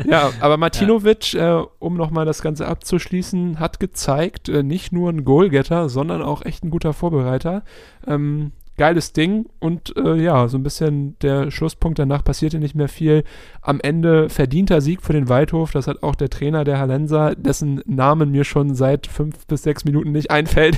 A: ja, aber Martinovic, äh, um nochmal das Ganze abzuschließen, hat gezeigt, äh, nicht nur ein Goalgetter, sondern auch echt ein guter Vorbereiter. Ähm, geiles Ding und äh, ja, so ein bisschen der Schlusspunkt danach passierte nicht mehr viel. Am Ende verdienter Sieg für den Waldhof, das hat auch der Trainer der Hallenser, dessen Namen mir schon seit fünf bis sechs Minuten nicht einfällt.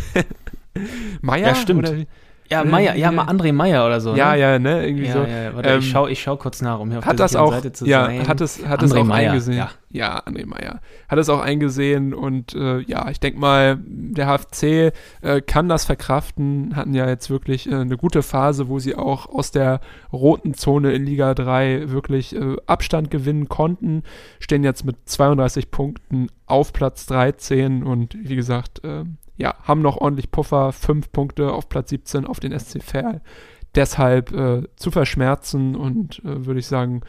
A: [laughs] Meier?
C: Ja, stimmt.
A: Oder?
C: Ja, Meier, ja, mal André Meier oder so.
A: Ja,
C: ne?
A: ja, ne, irgendwie
C: ja,
A: so.
C: ja. Warte,
A: Ähm,
C: ich schau, ich schau kurz nach, um hier auf
A: hat
C: der
A: das auch,
C: Seite zu
A: ja,
C: sein.
A: hat es, hat es
C: André
A: auch
C: Meier,
A: eingesehen.
C: ja.
A: ja, André Meier. Hat es auch eingesehen und äh, ja, ich denke mal, der HFC äh, kann das verkraften, hatten ja jetzt wirklich äh, eine gute Phase, wo sie auch aus der roten Zone in Liga 3 wirklich äh, Abstand gewinnen konnten, stehen jetzt mit 32 Punkten auf Platz 13 und wie gesagt, äh, ja, haben noch ordentlich Puffer, fünf Punkte auf Platz 17 auf den SC Verl. Deshalb äh, zu verschmerzen und äh, würde ich sagen,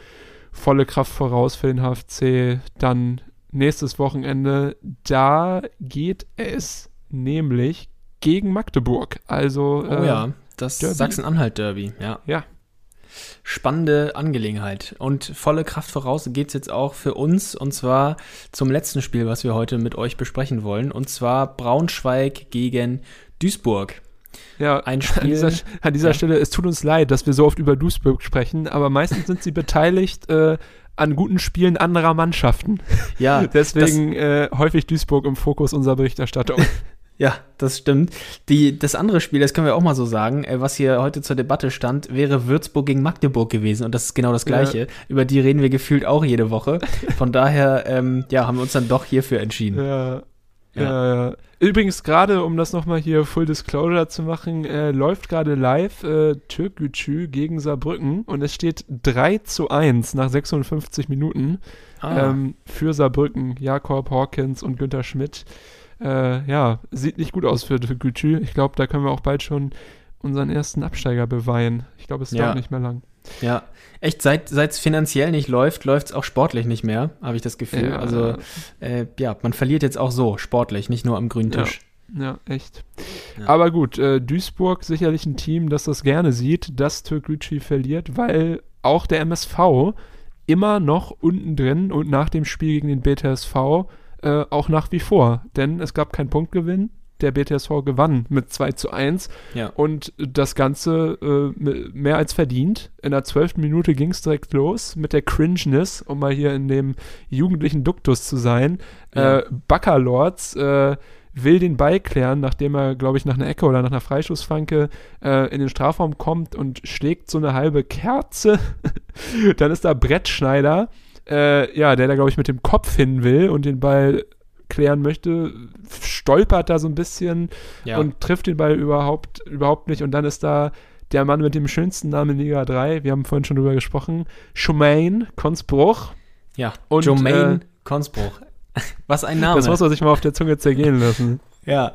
A: volle Kraft voraus für den HFC. Dann nächstes Wochenende, da geht es nämlich gegen Magdeburg. Also
C: Oh
A: äh,
C: ja, das
A: Derby.
C: Sachsen-Anhalt-Derby, ja.
A: Ja.
C: Spannende Angelegenheit. Und volle Kraft voraus geht es jetzt auch für uns und zwar zum letzten Spiel, was wir heute mit euch besprechen wollen. Und zwar Braunschweig gegen Duisburg.
A: Ja,
C: Ein
A: an
C: Spiel.
A: dieser, an dieser
C: Ja.
A: Stelle, es tut uns leid, dass wir so oft über Duisburg sprechen, aber meistens sind sie beteiligt äh, an guten Spielen anderer Mannschaften.
C: Ja, [laughs]
A: Deswegen äh, häufig Duisburg im Fokus unserer Berichterstattung. [laughs]
C: Ja, das stimmt. Die, das andere Spiel, das können wir auch mal so sagen, äh, was hier heute zur Debatte stand, wäre Würzburg gegen Magdeburg gewesen. Und das ist genau das Gleiche. Über die reden wir gefühlt auch jede Woche. Von daher, ähm, ja, haben wir uns dann doch hierfür entschieden.
A: Ja.
C: Ja.
A: Ja. ja. Übrigens, gerade um das nochmal hier Full Disclosure zu machen, äh, läuft gerade live äh, Türkgücü gegen Saarbrücken und es steht 3 zu 1 nach 56 Minuten
C: Ah,
A: ähm, für Saarbrücken. Jakob Hawkins und Günther Schmidt. Äh, ja, sieht nicht gut aus für Türkgücü. Ich glaube, da können wir auch bald schon unseren ersten Absteiger beweihen. Ich glaube, es
C: Ja.
A: dauert nicht mehr lang.
C: ja. Echt, seit es finanziell nicht läuft, läuft es auch sportlich nicht mehr, habe ich das Gefühl.
A: Ja.
C: Also, äh, ja, man verliert jetzt auch so sportlich, nicht nur am grünen
A: Ja.
C: Tisch.
A: Ja, echt.
C: Ja.
A: Aber gut, äh, Duisburg sicherlich ein Team, das das gerne sieht, dass Türkgücü verliert, weil auch der MSV immer noch unten drin und nach dem Spiel gegen den BTSV äh, auch nach wie vor. Denn es gab keinen Punktgewinn. Der BTSV gewann mit 2 zu 1
C: Ja.
A: und das Ganze äh, mehr als verdient. In der zwölften Minute ging es direkt los mit der Cringeness, um mal hier in dem jugendlichen Duktus zu sein.
C: Ja.
A: Äh, Backerlords äh, will den Ball klären, nachdem er, glaube ich, nach einer Ecke oder nach einer Freischussflanke äh, in den Strafraum kommt und schlägt so eine halbe Kerze. [laughs] Dann ist da Brettschneider, äh, ja, der da, glaube ich, mit dem Kopf hin will und den Ball klären möchte, stolpert da so ein bisschen
C: Ja.
A: und trifft den Ball überhaupt, überhaupt nicht. Und dann ist da der Mann mit dem schönsten Namen in Liga 3, wir haben vorhin schon drüber gesprochen, Schumain Konsbruch.
C: ja.
A: Und,
C: Jermaine
A: äh,
C: Konsbruch. [laughs] Was ein Name.
A: Das muss man sich mal auf der Zunge zergehen lassen. [laughs]
C: Ja.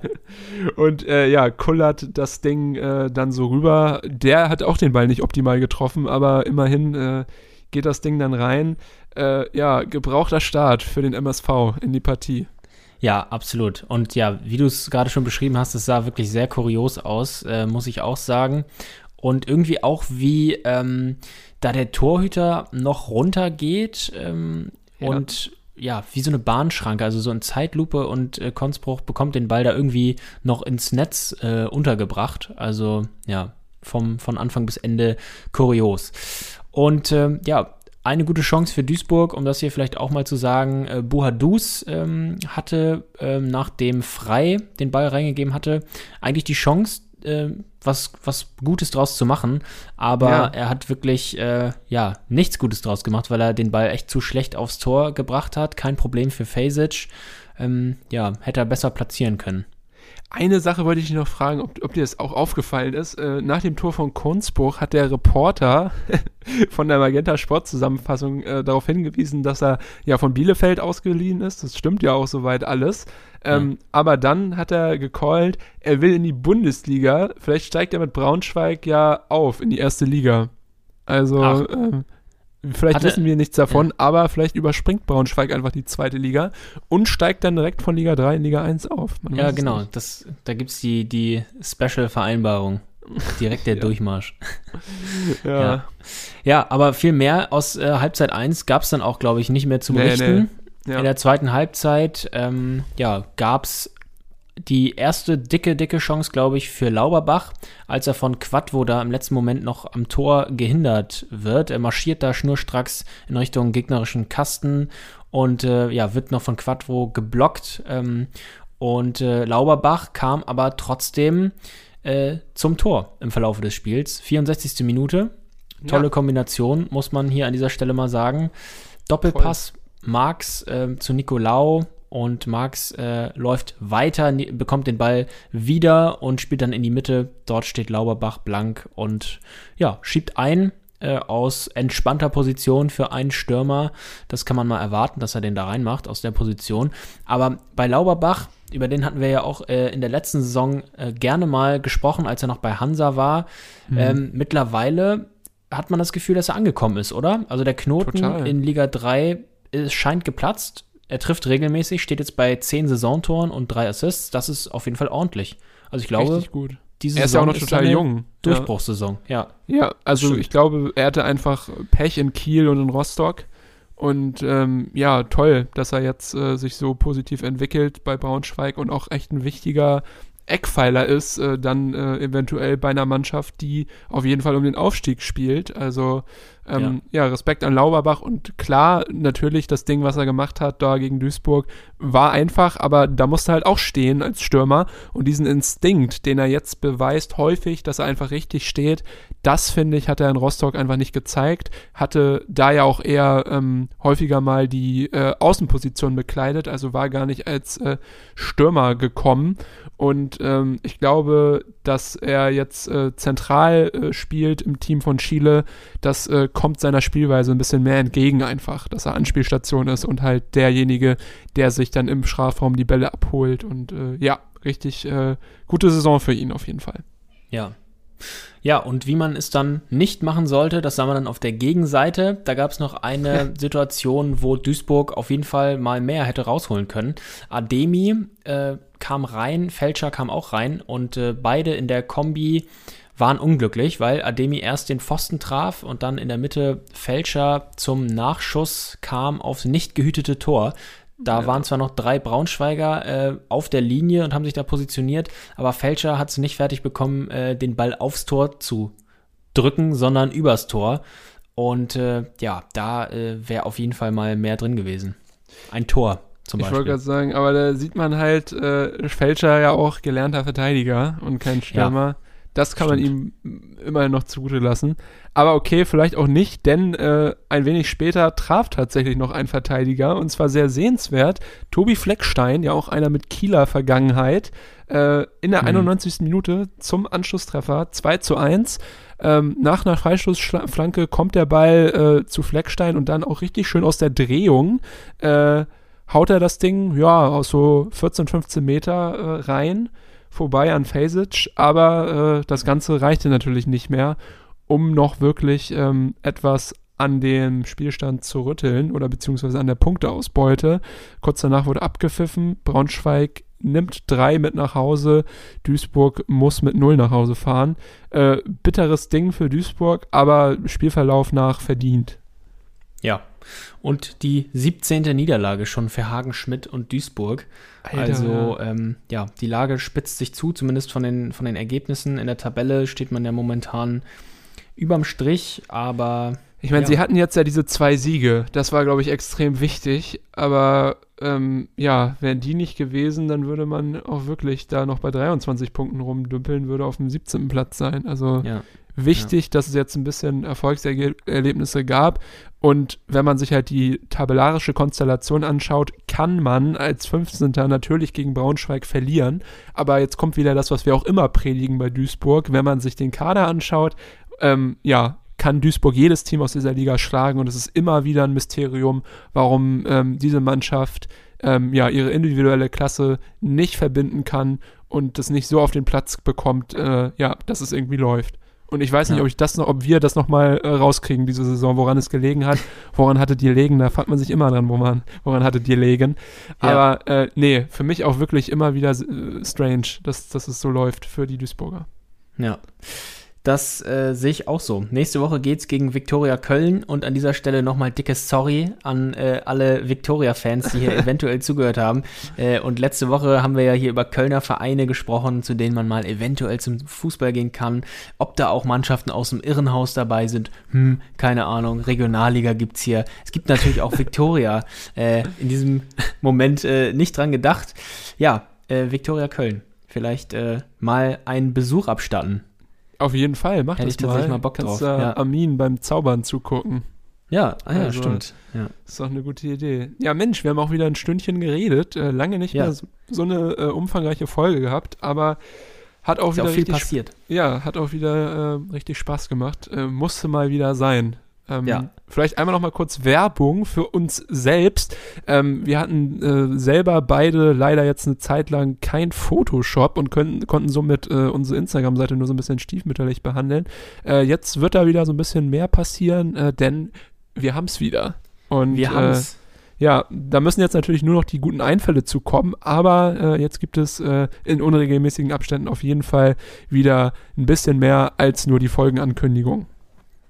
A: Und äh, ja, kullert das Ding äh, dann so rüber. Der hat auch den Ball nicht optimal getroffen, aber immerhin äh, geht das Ding dann rein. Äh, ja, gebrauchter Start für den MSV in die Partie.
C: Ja, absolut. Und ja, wie du es gerade schon beschrieben hast, es sah wirklich sehr kurios aus, äh, muss ich auch sagen. Und irgendwie auch, wie ähm, da der Torhüter noch runtergeht ähm,
A: Ja.
C: und ja, wie so eine Bahnschranke, also so in Zeitlupe und äh, Konzbruch bekommt den Ball da irgendwie noch ins Netz äh, untergebracht. Also ja, vom, von Anfang bis Ende kurios. Und ähm, ja, eine gute Chance für Duisburg, um das hier vielleicht auch mal zu sagen. Äh, Buhadus ähm, hatte, ähm, nachdem Frei den Ball reingegeben hatte, eigentlich die Chance, äh, was, was Gutes draus zu machen. Aber
A: Ja.
C: er hat wirklich, äh, ja, nichts Gutes draus gemacht, weil er den Ball echt zu schlecht aufs Tor gebracht hat. Kein Problem für Fasic. Ähm, ja, hätte er besser platzieren können.
A: Eine Sache wollte ich noch fragen, ob, ob dir das auch aufgefallen ist. Äh, nach dem Tor von Kunzbuch hat der Reporter [laughs] von der Magenta Sport Zusammenfassung äh, darauf hingewiesen, dass er ja von Bielefeld ausgeliehen ist. Das stimmt ja auch soweit alles. Ähm, Aber dann hat er gecallt, er will in die Bundesliga. Vielleicht steigt er mit Braunschweig ja auf in die erste Liga. Also ähm, vielleicht
C: Hat er-
A: wissen wir nichts davon, aber vielleicht überspringt Braunschweig einfach die zweite Liga und steigt dann direkt von Liga 3 in Liga 1 auf. Man
C: Ja, genau. Das, da gibt es die, die Special-Vereinbarung. Direkt der [laughs]
A: Ja.
C: Durchmarsch. [laughs]
A: Ja.
C: Ja. Ja, aber viel mehr aus äh, Halbzeit 1 gab es dann auch, glaube ich, nicht mehr zu
A: Nee,
C: berichten.
A: Ja.
C: In der zweiten Halbzeit ähm, ja, gab es die erste dicke, dicke Chance, glaube ich, für Lauberbach, als er von Quadvo da im letzten Moment noch am Tor gehindert wird. Er marschiert da schnurstracks in Richtung gegnerischen Kasten und äh, ja, wird noch von Quadvo geblockt. Ähm, und äh, Lauberbach kam aber trotzdem äh, zum Tor im Verlauf des Spiels. 64. Minute. Tolle
A: Ja.
C: Kombination, muss man hier an dieser Stelle mal sagen. Doppelpass Marx äh, zu Nicolau und Marx äh, läuft weiter, ni- bekommt den Ball wieder und spielt dann in die Mitte. Dort steht Lauberbach blank und ja, schiebt ein äh, aus entspannter Position für einen Stürmer. Das kann man mal erwarten, dass er den da reinmacht aus der Position. Aber bei Lauberbach, über den hatten wir ja auch äh, in der letzten Saison äh, gerne mal gesprochen, als er noch bei Hansa war. Ähm, mittlerweile hat man das Gefühl, dass er angekommen ist, oder? Also der Knoten
A: Total.
C: in Liga 3 ist, scheint geplatzt. Er trifft regelmäßig, steht jetzt bei 10 Saisontoren und 3 Assists. Das ist auf jeden Fall ordentlich. Also ich glaube,
A: Richtig gut.
C: diese
A: Er ist ja auch
C: Saison
A: noch total jung.
C: Durchbruchssaison. Ja.
A: Ja, also
C: Stimmt.
A: ich glaube, er hatte einfach Pech in Kiel und in Rostock. Und ähm, ja, toll, dass er jetzt äh, sich so positiv entwickelt bei Braunschweig und auch echt ein wichtiger Eckpfeiler ist, äh, dann äh, eventuell bei einer Mannschaft, die auf jeden Fall um den Aufstieg spielt. Also ähm, ja. Respekt an Lauberbach und klar, natürlich das Ding, was er gemacht hat da gegen Duisburg, war einfach, aber da musste er halt auch stehen als Stürmer und diesen Instinkt, den er jetzt beweist, häufig, dass er einfach richtig steht, das finde ich, hat er in Rostock einfach nicht gezeigt, hatte da ja auch eher ähm, häufiger mal die äh, Außenposition bekleidet, also war gar nicht als äh, Stürmer gekommen und ähm, ich glaube, dass er jetzt äh, zentral äh, spielt im Team von Chile, das äh, kommt seiner Spielweise ein bisschen mehr entgegen einfach, dass er Anspielstation ist und halt derjenige, der sich dann im Strafraum die Bälle abholt und äh, ja, richtig äh, gute Saison für ihn auf jeden Fall.
C: Ja. Ja, und wie man es dann nicht machen sollte, das sah man dann auf der Gegenseite. Da gab es noch eine [laughs] Situation, wo Duisburg auf jeden Fall mal mehr hätte rausholen können. Ademi äh, kam rein, Fälscher kam auch rein und äh, beide in der Kombi waren unglücklich, weil Ademi erst den Pfosten traf und dann in der Mitte Fälscher zum Nachschuss kam aufs nicht gehütete Tor. Da
A: Ja.
C: waren zwar noch drei Braunschweiger äh, auf der Linie und haben sich da positioniert, aber Fälscher hat es nicht fertig bekommen, äh, den Ball aufs Tor zu drücken, sondern übers Tor. Und äh, ja, da äh, wäre auf jeden Fall mal mehr drin gewesen. Ein Tor zum
A: Ich wollte gerade sagen, aber da sieht man halt, äh, Fälscher ja auch gelernter Verteidiger und kein Stürmer. Das kann man ihm immerhin noch zugute lassen. Aber okay, vielleicht auch nicht, denn äh, ein wenig später traf tatsächlich noch ein Verteidiger und zwar sehr sehenswert. Tobi Fleckstein, ja auch einer mit Kieler Vergangenheit, äh, in der
C: Mhm.
A: 91. Minute zum Anschlusstreffer 2 zu 1. Ähm, nach einer Freistoßflanke kommt der Ball äh, zu Fleckstein und dann auch richtig schön aus der Drehung. Äh, haut er das Ding, ja, aus so 14, 15 Meter äh, rein, vorbei an Fasic, aber äh, das Ganze reichte natürlich nicht mehr, um noch wirklich ähm, etwas an dem Spielstand zu rütteln oder beziehungsweise an der Punkteausbeute. Kurz danach wurde abgepfiffen, Braunschweig nimmt drei mit nach Hause, Duisburg muss mit null nach Hause fahren. Äh, bitteres Ding für Duisburg, aber Spielverlauf nach verdient.
C: Ja. Und die 17. Niederlage schon für Hagen Schmidt und Duisburg.
A: Alter,
C: also, ähm, ja, die Lage spitzt sich zu, zumindest von den, von den Ergebnissen. In der Tabelle steht man ja momentan überm Strich, aber.
A: Ich meine,
C: ja.
A: sie hatten jetzt ja diese zwei Siege. Das war, glaube ich, extrem wichtig. Aber ähm, ja, wären die nicht gewesen, dann würde man auch wirklich da noch bei 23 Punkten rumdümpeln, würde auf dem 17. Platz sein. Also
C: Ja.
A: wichtig, dass es jetzt ein bisschen Erfolgserlebnisse gab. Und wenn man sich halt die tabellarische Konstellation anschaut, kann man als 15. natürlich gegen Braunschweig verlieren. Aber jetzt kommt wieder das, was wir auch immer predigen bei Duisburg. Wenn man sich den Kader anschaut, ähm, ja, kann Duisburg jedes Team aus dieser Liga schlagen. Und es ist immer wieder ein Mysterium, warum ähm, diese Mannschaft ähm, ja ihre individuelle Klasse nicht verbinden kann und das nicht so auf den Platz bekommt, äh, ja, dass es irgendwie läuft. Und ich weiß nicht,
C: Ja.
A: ob ich das noch, ob wir das noch mal äh, rauskriegen diese Saison, woran es gelegen hat, woran hattet ihr legen? Da fragt man sich immer dran, wo man, woran hattet ihr legen?
C: Ja.
A: Aber äh, nee, für mich auch wirklich immer wieder äh, strange, dass, dass es so läuft für die Duisburger.
C: Ja. Das äh, sehe ich auch so. Nächste Woche geht's gegen Viktoria Köln und an dieser Stelle nochmal dickes Sorry an äh, alle Viktoria-Fans, die hier [laughs] eventuell zugehört haben. Äh, und letzte Woche haben wir ja hier über Kölner Vereine gesprochen, zu denen man mal eventuell zum Fußball gehen kann. Ob da auch Mannschaften aus dem Irrenhaus dabei sind, hm, keine Ahnung. Regionalliga gibt's hier. Es gibt natürlich auch Viktoria. [laughs] Äh, in diesem Moment äh, nicht dran gedacht. Ja, äh, Viktoria Köln. Vielleicht mal einen Besuch abstatten.
A: Auf jeden Fall, mach
C: Hätte
A: das
C: ich tatsächlich
A: mal.
C: mal Bock
A: Kannst
C: drauf,
A: da
C: ja.
A: Armin beim Zaubern zugucken.
C: Ja, ah, ja
A: Also-
C: stimmt. Ja.
A: ist doch eine gute Idee. Ja, Mensch, wir haben auch wieder ein Stündchen geredet. Äh, lange nicht
C: Ja.
A: mehr so, so eine äh, umfangreiche Folge gehabt, aber hat auch
C: Ist
A: wieder
C: auch viel
A: richtig
C: passiert.
A: Ja, hat auch wieder äh, richtig Spaß gemacht. Äh, musste mal wieder sein. Ähm,
C: Ja.
A: Vielleicht einmal noch mal kurz Werbung für uns selbst. Ähm, wir hatten äh, selber beide leider jetzt eine Zeit lang kein Photoshop und können, konnten somit äh, unsere Instagram-Seite nur so ein bisschen stiefmütterlich behandeln. Äh, jetzt wird da wieder so ein bisschen mehr passieren, äh, denn wir haben es wieder. Und,
C: Wir haben es.
A: Äh, ja, da müssen jetzt natürlich nur noch die guten Einfälle zukommen, aber äh, jetzt gibt es äh, in unregelmäßigen Abständen auf jeden Fall wieder ein bisschen mehr als nur die Folgenankündigung.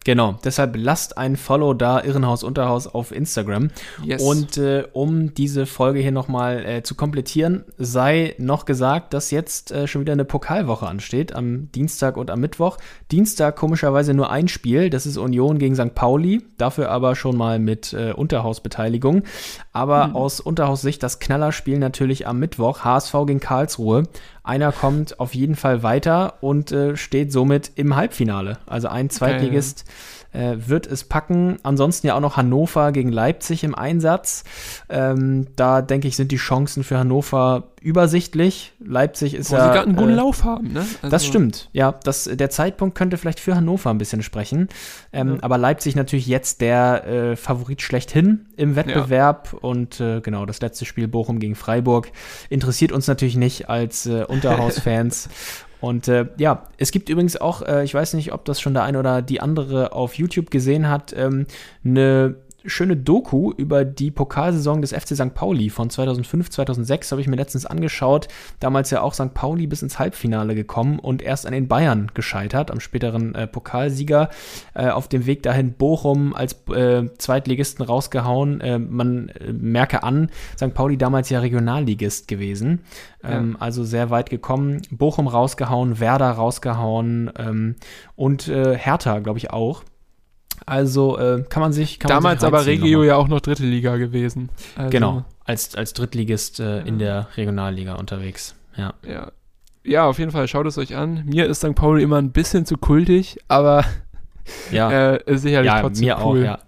C: Genau, deshalb lasst ein Follow da, Irrenhaus Unterhaus auf Instagram.
A: Yes.
C: Und äh, um diese Folge hier nochmal äh, zu komplettieren, sei noch gesagt, dass jetzt äh, schon wieder eine Pokalwoche ansteht, am Dienstag und am Mittwoch. Dienstag komischerweise nur ein Spiel, das ist Union gegen St. Pauli, dafür aber schon mal mit äh, Unterhausbeteiligung. Aber aus Unterhaussicht das Knallerspiel natürlich am Mittwoch, HSV gegen Karlsruhe. Einer kommt auf jeden Fall weiter und äh, steht somit im Halbfinale. Also ein Zweitligist äh, wird es packen. Ansonsten ja auch noch Hannover gegen Leipzig im Einsatz. Ähm, da denke ich, sind die Chancen für Hannover übersichtlich. Leipzig ist
A: Wo
C: ja.
A: sie gerade einen guten
C: äh,
A: Lauf haben, ne?
C: das
A: Also,
C: stimmt, ja. Das, der Zeitpunkt könnte vielleicht für Hannover ein bisschen sprechen. Ähm,
A: Ja.
C: Aber Leipzig natürlich jetzt der äh, Favorit schlechthin im Wettbewerb. Und äh, genau, das letzte Spiel Bochum gegen Freiburg interessiert uns natürlich nicht als äh, Unterhausfans. [laughs] Und äh, ja, es gibt übrigens auch, äh, ich weiß nicht, ob das schon der eine oder die andere auf YouTube gesehen hat, ähm, eine schöne Doku über die Pokalsaison des FC St. Pauli von 2005, 2006 habe ich mir letztens angeschaut. Damals ja auch St. Pauli bis ins Halbfinale gekommen und erst an den Bayern gescheitert, am späteren äh, Pokalsieger. Äh, auf dem Weg dahin Bochum als äh, Zweitligisten rausgehauen. Äh, man äh, merke an, St. Pauli damals ja Regionalligist gewesen. Ähm, Also sehr weit gekommen. Bochum rausgehauen, Werder rausgehauen ähm, und äh, Hertha, glaube ich, auch. Also äh, kann man sich. Kann man
A: Damals
C: sich
A: aber Regio
C: nochmal.
A: ja auch noch dritte Liga gewesen. Also,
C: Genau, als, als Drittligist äh, in der Regionalliga unterwegs. Ja.
A: Ja. ja, auf jeden Fall, schaut es euch an. Mir ist St. Pauli immer ein bisschen zu kultig, aber
C: Ja.
A: äh, sicherlich
C: ja,
A: trotzdem
C: mir
A: cool.
C: auch, ja.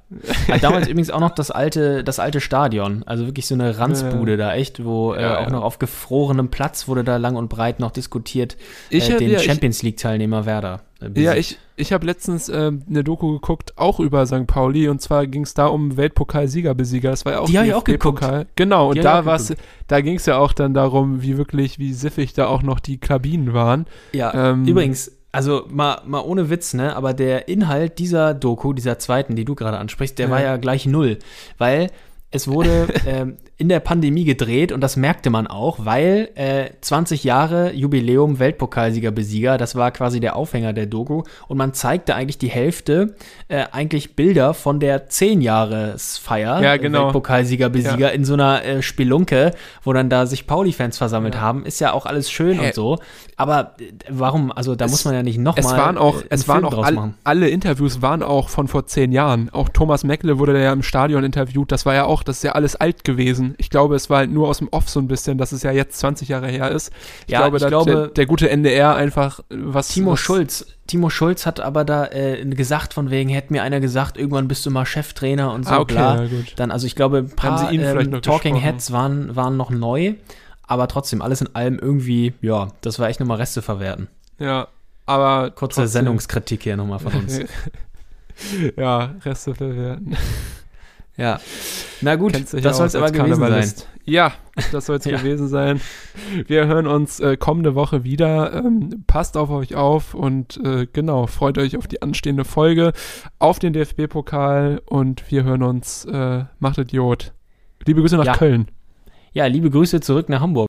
C: ja. Damals übrigens auch noch das alte, das alte Stadion. Also wirklich so eine Ranzbude da, echt, wo äh,
A: Ja,
C: auch noch auf gefrorenem Platz wurde da lang und breit noch diskutiert,
A: Ich
C: äh,
A: hab-
C: den Champions League-Teilnehmer Werder. äh,
A: Ja, ich, ich habe letztens eine Doku geguckt, auch über St. Pauli, und zwar ging es da um Weltpokal-Siegerbesieger. Das war ja auch
C: Die hab ich auch
A: DFB-Pokal. Genau, und da war's, da ging es ja auch dann darum, wie wirklich, wie siffig da auch noch die Kabinen waren.
C: Ja,
A: Ähm,
C: übrigens, also mal, mal ohne Witz, ne? Aber der Inhalt dieser Doku, dieser zweiten, die du gerade ansprichst, der
A: Ja.
C: war ja gleich null. Weil es wurde [laughs] ähm, in der Pandemie gedreht und das merkte man auch, weil äh, 20 Jahre Jubiläum Weltpokalsieger-Besieger, das war quasi der Aufhänger der Doku und man zeigte eigentlich die Hälfte, äh, eigentlich Bilder von der 10-Jahres-Feier
A: Ja, genau.
C: Weltpokalsieger-Besieger in so einer äh, Spelunke, wo dann da sich Pauli-Fans versammelt
A: Ja.
C: haben, ist ja auch alles schön
A: Hä?
C: und so. Aber äh, warum, also da
A: Es-
C: muss man ja nicht nochmal
A: Es waren auch, es waren auch all, alle Interviews waren auch von vor zehn Jahren. Auch Thomas Meckle wurde da ja im Stadion interviewt. Das war ja auch, das ist ja alles alt gewesen. Ich glaube, es war halt nur aus dem Off so ein bisschen, dass es ja jetzt 20 Jahre her ist. Ich
C: Ja,
A: glaube,
C: ich glaube-
A: der, der gute NDR einfach äh, was.
C: Timo
A: was,
C: Schulz, Timo Schulz hat aber da äh, gesagt, von wegen, hätte mir einer gesagt, irgendwann bist du mal Cheftrainer und so,
A: Ah, okay,
C: bla.
A: ja, gut.
C: Dann, also ich glaube, ein paar ähm, Talking. Heads waren, waren noch neu, aber trotzdem, alles in allem irgendwie, ja, das war echt nochmal Reste verwerten.
A: Ja, aber
C: Kurze
A: trotzdem.
C: Sendungskritik hier nochmal von uns. [laughs]
A: ja, Reste verwerten.
C: Ja. Na gut, das
A: ja
C: soll es aber gewesen sein.
A: Ja, das soll es [laughs]
C: Ja.
A: gewesen sein. Wir hören uns äh, kommende Woche wieder. Ähm, passt auf euch auf und äh, genau, freut euch auf die anstehende Folge, auf den DFB-Pokal und wir hören uns. Äh, macht Idiot. Liebe Grüße nach
C: Ja.
A: Köln.
C: Ja, liebe Grüße zurück nach Hamburg.